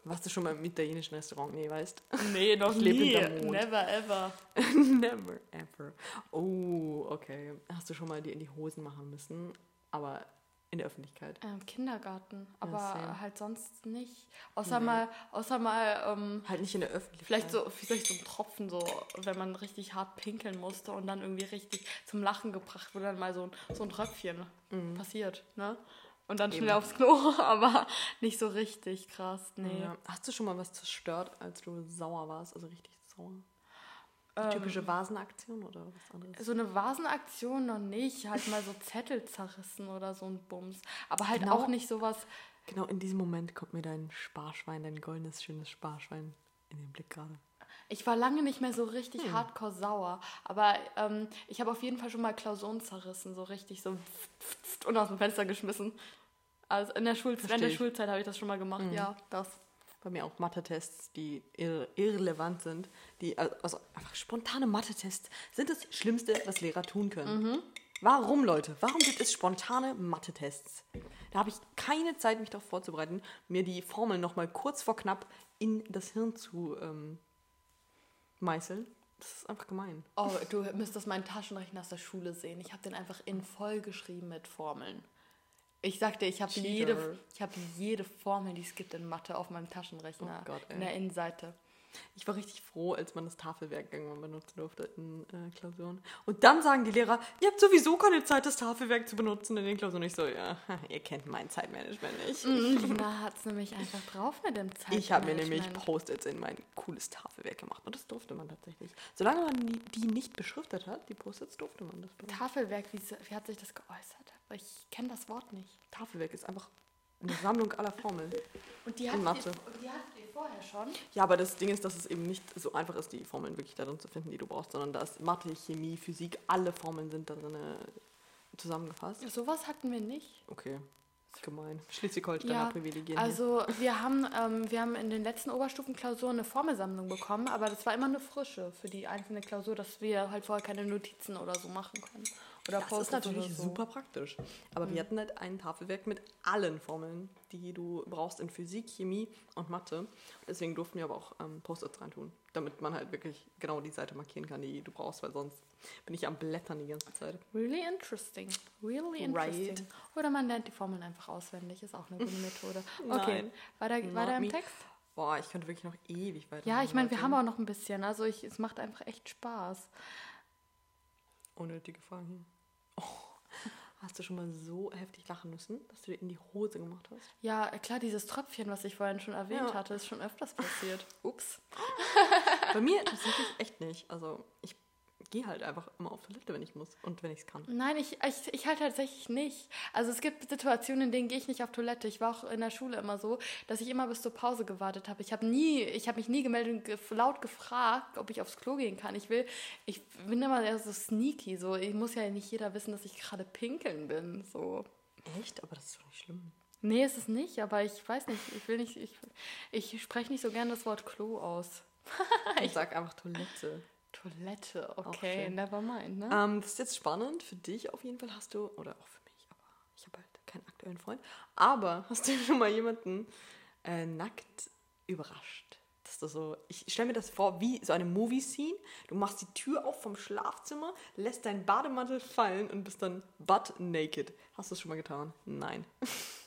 Warst du schon mal im italienischen Restaurant? Nee, weißt nee, noch Ich nie. Never ever. Never ever. Oh, okay. Hast du schon mal dir in die Hosen machen müssen? Aber in der Öffentlichkeit. Ähm, Kindergarten, aber same. halt sonst nicht. Außer Nee. mal, außer mal, ähm, Halt nicht in der Öffentlichkeit. vielleicht so, vielleicht so ein Tropfen, so, wenn man richtig hart pinkeln musste und dann irgendwie richtig zum Lachen gebracht wurde, dann mal so ein, so ein Tröpfchen passiert, ne? Und dann schnell Eben. aufs Klo, aber nicht so richtig krass, nee. Ja. Hast du schon mal was zerstört, als du sauer warst? Also richtig sauer? Die Ähm, typische Vasenaktion oder was anderes? So eine Vasenaktion noch nicht, halt mal so Zettel zerrissen oder so ein Bums. Aber halt Genau. auch nicht sowas, Genau in diesem Moment kommt mir dein Sparschwein, dein goldenes, schönes Sparschwein in den Blick gerade. Ich war lange nicht mehr so richtig Hm. hardcore sauer, aber ähm, ich habe auf jeden Fall schon mal Klausuren zerrissen, so richtig so und aus dem Fenster geschmissen. Also in der, Schul Versteh in der. Schulzeit habe ich das schon mal gemacht, ja, das. Bei mir auch Mathe-Tests, die irre irrelevant sind. Die, also einfach spontane Mathe-Tests sind das Schlimmste, was Lehrer tun können. Warum, Leute? Warum gibt es spontane Mathe-Tests? Da habe ich keine Zeit, mich darauf vorzubereiten, mir die Formeln nochmal kurz vor knapp in das Hirn zu ähm, meißeln. Das ist einfach gemein. Oh, du müsstest meinen Taschenrechner aus der Schule sehen. Ich habe den einfach in voll geschrieben mit Formeln. Ich sagte, ich habe jede, ich habe jede Formel, die es gibt in Mathe auf meinem Taschenrechner Oh Gott, ey. in der Innenseite. Ich war richtig froh, als man das Tafelwerk irgendwann benutzen durfte in äh, Klausuren. Und dann sagen die Lehrer, ihr habt sowieso keine Zeit, das Tafelwerk zu benutzen in den Klausuren. Ich so, ja, ihr kennt mein Zeitmanagement nicht. Lina hat es nämlich einfach drauf mit dem Zeitmanagement. Ich habe mir nämlich Post-its in mein cooles Tafelwerk gemacht. Und das durfte man tatsächlich. Solange man die, nicht beschriftet hat, die Post-its, durfte man das benutzen. Tafelwerk, wie, wie hat sich das geäußert? Ich kenne das Wort nicht. Tafelwerk ist einfach eine Sammlung aller Formeln. Und die hattet Mathe. ihr, die hattet ihr vorher schon? Ja, aber das Ding ist, dass es eben nicht so einfach ist, die Formeln wirklich darin zu finden, die du brauchst, sondern da ist Mathe, Chemie, Physik, alle Formeln sind da drin äh, zusammengefasst. Sowas hatten wir nicht. Okay, gemein. Schleswig-Holsteiner Ja, Privilegien. hier. also wir haben, ähm, wir haben in den letzten Oberstufenklausuren eine Formelsammlung bekommen, aber das war immer eine frische für die einzelne Klausur, dass wir halt vorher keine Notizen oder so machen können. Oder Das ist natürlich so. super praktisch. Aber wir hatten halt ein Tafelwerk mit allen Formeln, die du brauchst in Physik, Chemie und Mathe. Deswegen durften wir aber auch ähm, Post-its reintun, damit man halt wirklich genau die Seite markieren kann, die du brauchst, weil sonst bin ich am Blättern die ganze Zeit. Really interesting. Really Right. interesting. Oder man lernt die Formeln einfach auswendig, ist auch eine gute Methode. Okay, Nein. weiter, weiter im me. Text? Boah, ich könnte wirklich noch ewig weiter. Ja, ich meine, wir haben auch noch ein bisschen. Also ich, es macht einfach echt Spaß. Unnötige Fragen. Oh, hast du schon mal so heftig lachen müssen, dass du dir in die Hose gemacht hast? Ja, klar, dieses Tröpfchen, was ich vorhin schon erwähnt Ja. hatte, ist schon öfters passiert. Ups. Bei mir tatsächlich echt nicht. Also ich gehe halt einfach immer auf Toilette, wenn ich muss und wenn ich es kann. Nein, ich, ich, ich halt tatsächlich nicht. Also es gibt Situationen, in denen gehe ich nicht auf Toilette. Ich war auch in der Schule immer so, dass ich immer bis zur Pause gewartet habe. Ich habe nie, ich habe mich nie gemeldet und gef laut gefragt, ob ich aufs Klo gehen kann. Ich will, ich bin immer eher so sneaky. So, ich muss ja nicht jeder wissen, dass ich gerade pinkeln bin. So. Echt? Aber das ist doch nicht schlimm. Nee, ist es nicht, aber ich weiß nicht, ich will nicht, ich, ich spreche nicht so gerne das Wort Klo aus. Ich sag einfach Toilette. Toilette, okay, never mind, ne? Ähm, das ist jetzt spannend. Für dich auf jeden Fall hast du, oder auch für mich, aber ich habe halt keinen aktuellen Freund. Aber hast du schon mal jemanden äh, nackt überrascht? Das ist das so, ich stelle mir das vor wie so eine Movie-Scene. Du machst die Tür auf vom Schlafzimmer, lässt deinen Bademantel fallen und bist dann butt naked. Hast du das schon mal getan? Nein.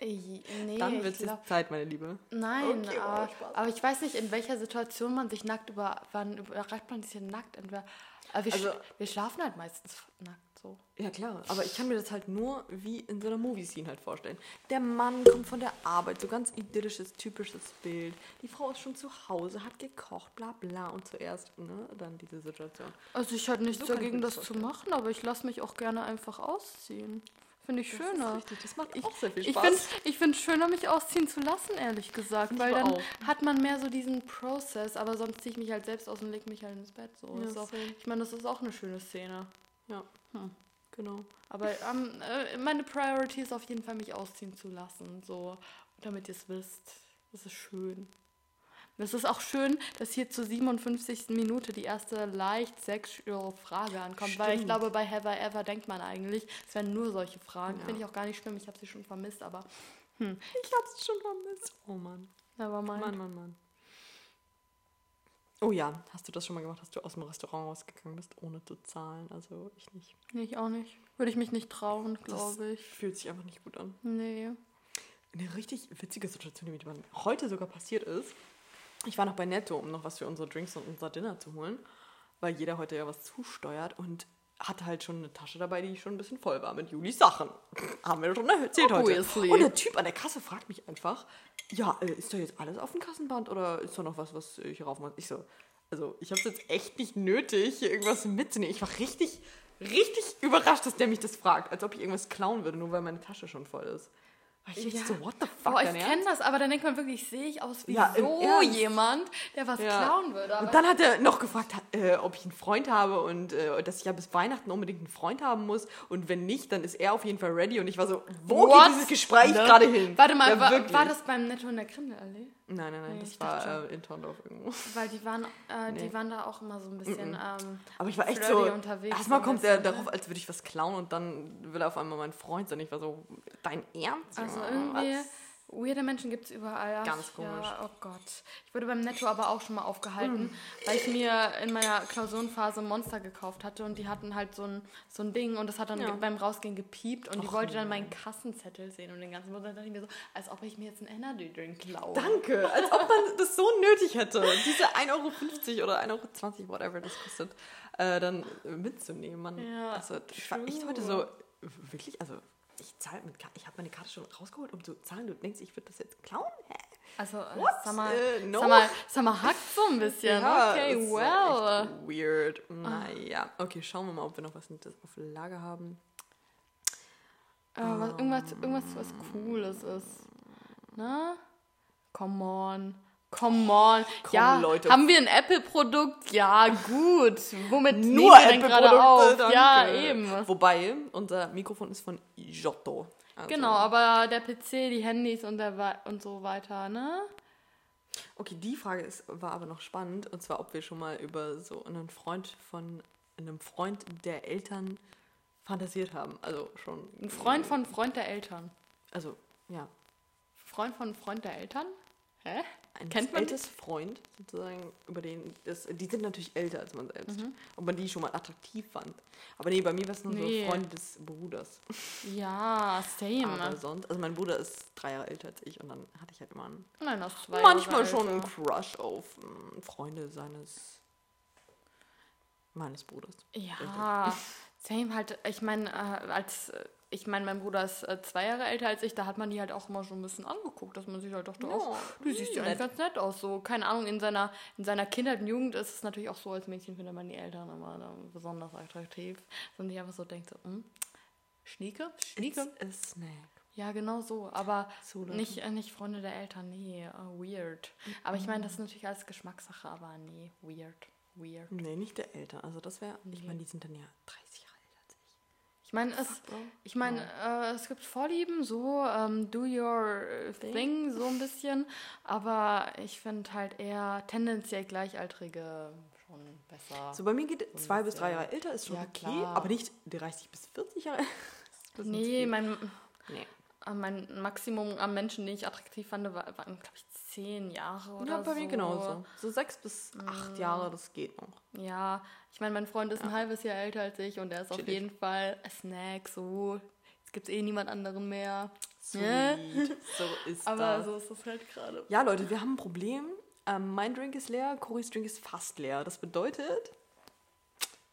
Nee, Dann wird es glaub- Zeit, meine Liebe. Nein, Okay, oh, aber, Spaß. aber ich weiß nicht, in welcher Situation man sich nackt über. Wann überrascht man sich denn nackt? Entweder, aber wir, Also- sch wir schlafen halt meistens nackt so. Ja, klar. Aber ich kann mir das halt nur wie in so einer Movie-Scene halt vorstellen. Der Mann kommt von der Arbeit, so ganz idyllisches, typisches Bild. Die Frau ist schon zu Hause, hat gekocht, bla bla. Und zuerst, ne, dann diese Situation. Also ich hatte nichts So dagegen, das das zu machen, aber ich lasse mich auch gerne einfach ausziehen. Finde ich Das schöner. richtig, das macht Ich, auch sehr viel ich Spaß. finde ich find schöner, mich ausziehen zu lassen, ehrlich gesagt. Find Weil dann auch. hat man mehr so diesen Prozess, aber sonst ziehe ich mich halt selbst aus und lege mich halt ins Bett. So. Ja, auch, ich meine, das ist auch eine schöne Szene. ja, Hm. genau. Aber ähm, äh, meine Priority ist auf jeden Fall, mich ausziehen zu lassen. So, damit ihr es wisst. Das ist schön. Es ist auch schön, dass hier zur 57. Minute die erste leicht sexuelle Frage ankommt. Weil ich Stimmt. glaube, bei Have I Ever denkt man eigentlich, es wären nur solche Fragen. Ja. Finde ich auch gar nicht schlimm. Ich habe sie schon vermisst, aber Ich hab's schon vermisst. Oh Mann. never mind. Mann, Mann, Mann. Oh ja, hast du das schon mal gemacht, dass du aus dem Restaurant rausgegangen bist, ohne zu zahlen? Also ich nicht. Nee, ich auch nicht. Würde ich mich nicht trauen, Das glaube ich. fühlt sich einfach nicht gut an. Nee. Eine richtig witzige Situation, die mir heute sogar passiert ist. Ich war noch bei Netto, um noch was für unsere Drinks und unser Dinner zu holen, weil jeder heute ja was zusteuert und hatte halt schon eine Tasche dabei, die schon ein bisschen voll war mit Julis Sachen. Haben wir schon erzählt Obviously. heute. Und der Typ an der Kasse fragt mich einfach, ja, äh, ist da jetzt alles auf dem Kassenband oder ist da noch was, was ich rauf muss? Ich so, also ich habe es jetzt echt nicht nötig, hier irgendwas mitzunehmen. Ich war richtig, richtig überrascht, dass der mich das fragt, als ob ich irgendwas klauen würde, nur weil meine Tasche schon voll ist. Ich Ja. so, what the fuck, Boah, ich kenne das, aber dann denkt man wirklich, sehe ich aus wie Ja, so jemand, der was Ja. klauen würde. Und dann hat er noch gefragt, äh, ob ich einen Freund habe und äh, dass ich ja bis Weihnachten unbedingt einen Freund haben muss. Und wenn nicht, dann ist er auf jeden Fall ready. Und ich war so, wo What? geht dieses Gespräch Ne? gerade hin? Warte mal, Ja, war, war das beim Netto in der Grindelallee? Nein, nein, nein, Nee, das war äh, in Torndorf irgendwo. Weil die waren, äh, Nee. die waren da auch immer so ein bisschen. Ähm, Aber ich war echt so, unterwegs, erstmal kommt er du, darauf, als würde ich was klauen und dann will er auf einmal mein Freund sein. Ich war so, dein Ernst? Also irgendwie, Was? Weirde Menschen gibt es überall. Ach, Ganz komisch. Ja, oh Gott. Ich wurde beim Netto aber auch schon mal aufgehalten, Mm. weil ich mir in meiner Klausurenphase Monster gekauft hatte und die hatten halt so ein, so ein Ding und das hat dann Ja. beim Rausgehen gepiept und die Och, wollte dann meinen Kassenzettel sehen und den ganzen Monat dachte ich mir so, als ob ich mir jetzt einen Energy Drink klaue. Danke, als ob man das so nötig hätte, diese 1,50 Euro oder 1,20 Euro, whatever das kostet, äh, dann mitzunehmen. Man, Ja, also, ich war echt heute so, wirklich, also ich zahle mit Karte, ich habe meine Karte schon rausgeholt, um zu zahlen. Du denkst, ich würde das jetzt klauen? Hä? Also, äh, What? sag mal, Äh, no. sag mal, sag mal, hackt so ein bisschen. okay, das ist well. Echt weird. Naja, okay, schauen wir mal, ob wir noch was Nettes auf Lager haben. Äh, was, irgendwas, irgendwas, was Cooles ist. Ne? Come on. Come on. ja, Leute. haben wir ein Apple-Produkt? Ja, gut. Womit Nur wir denn gerade Apple-Produkte, auf? Ja, danke. eben. Wobei, unser Mikrofon ist von Giotto. Also, Genau, aber der PC, die Handys und, der und so weiter, ne? Okay, die Frage ist, war aber noch spannend. Und zwar, ob wir schon mal über so einen Freund von einem Freund der Eltern fantasiert haben. Also schon. Ein Freund von Freund der Eltern. Also, ja. Freund von Freund der Eltern? Hä? Ein ältes Freund, sozusagen, über den. Das, die sind natürlich älter als man selbst. Mhm. Ob man die schon mal attraktiv fand. Aber nee, bei mir war es nur Nee. so Freund des Bruders. Ja, same. Aber sonst. Also, mein Bruder ist drei Jahre älter als ich und dann hatte ich halt immer einen Nein, das zwei manchmal schon einen. Crush auf mm, Freunde seines meines Bruders. Ja, same halt. Ich meine, äh, als äh, ich meine, mein Bruder ist äh, zwei Jahre älter als ich, da hat man die halt auch immer schon ein bisschen angeguckt, dass man sich halt dachte, Ja, oh, du siehst ja eigentlich ganz nett aus. So, keine Ahnung, in seiner, in seiner Kindheit und Jugend ist es natürlich auch so, als Mädchen findet man die Eltern immer dann besonders attraktiv. Und ich einfach so denkt, so, hm, Schnieke? Schnieke? It's a snack. Ja, genau so. Aber So, Leute. nicht, äh, nicht Freunde der Eltern, nee, äh, weird. Aber ich meine, das ist natürlich alles Geschmackssache, aber nee, weird, weird. Nee, nicht der Eltern. Also das wäre, ich Nee. meine, die sind dann ja 30 Jahre älter als ich. Meine, es, ich meine, äh, es gibt Vorlieben, so ähm, do your äh, thing, so ein bisschen. Aber ich finde halt eher tendenziell Gleichaltrige schon besser. So, bei mir geht So zwei bis drei. Jahre älter, ist schon Ja, okay. klar. Aber nicht 30 bis 40 Jahre. Nee, mein, nee. äh, mein Maximum an Menschen, die ich attraktiv fand, war- waren, glaube ich, zehn Jahre oder Ja, bei so. mir genauso. So sechs bis acht Jahre, das geht noch. Ja, ich meine, mein Freund ist ein halbes Jahr älter als ich und er ist auf Chillig. jeden Fall Snack, so. Jetzt gibt es eh niemand anderen mehr. Sweet. Ne? so ist Aber das. so ist das halt gerade. Ja, Leute, wir haben ein Problem. Ähm, mein Drink ist leer, Corys Drink ist fast leer. Das bedeutet,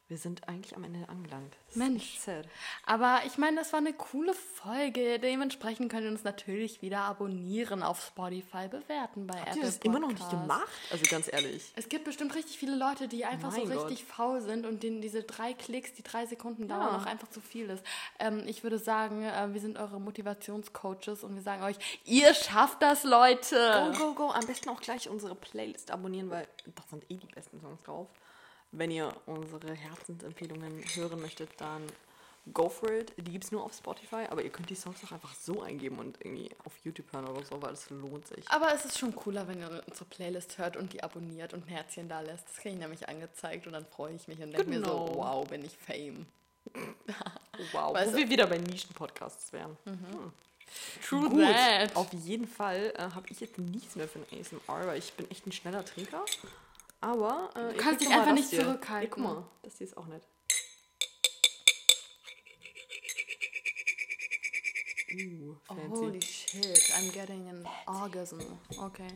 wir sind eigentlich am Ende angelangt. Mensch. Aber ich meine, das war eine coole Folge. Dementsprechend könnt ihr uns natürlich wieder abonnieren auf Spotify, bewerten bei Habt Apple ihr das immer noch nicht gemacht? Also ganz ehrlich. Es gibt bestimmt richtig viele Leute, die einfach so Mein Gott. richtig faul sind und denen diese drei Klicks, die drei Sekunden dauern, Ja. noch einfach zu viel ist. Ähm, ich würde sagen, äh, wir sind eure Motivationscoaches und wir sagen euch, ihr schafft das, Leute. Go, go, go. Am besten auch gleich unsere Playlist abonnieren, weil da sind eh die besten Songs drauf. Wenn ihr unsere Herzensempfehlungen hören möchtet, dann go for it. Die gibt es nur auf Spotify, aber ihr könnt die Songs auch einfach so eingeben und irgendwie auf YouTube hören oder so, weil es lohnt sich. Aber es ist schon cooler, wenn ihr unsere Playlist hört und die abonniert und ein Herzchen da lässt. Das kriege ich nämlich angezeigt und dann freue ich mich und denke mir so, Genau. wow, bin ich Fame. Wow, Weißt wo wir wieder bei Nischen-Podcasts wären. Hm. True Gut, that. auf jeden Fall äh, habe ich jetzt nichts mehr für ein ASMR, weil ich bin echt ein schneller Trinker. Aber äh, ihr kannst dich einfach nicht hier. zurückhalten. Guck mal, das hier ist auch nett. Uh, fancy. Holy shit, I'm getting an orgasm. Okay.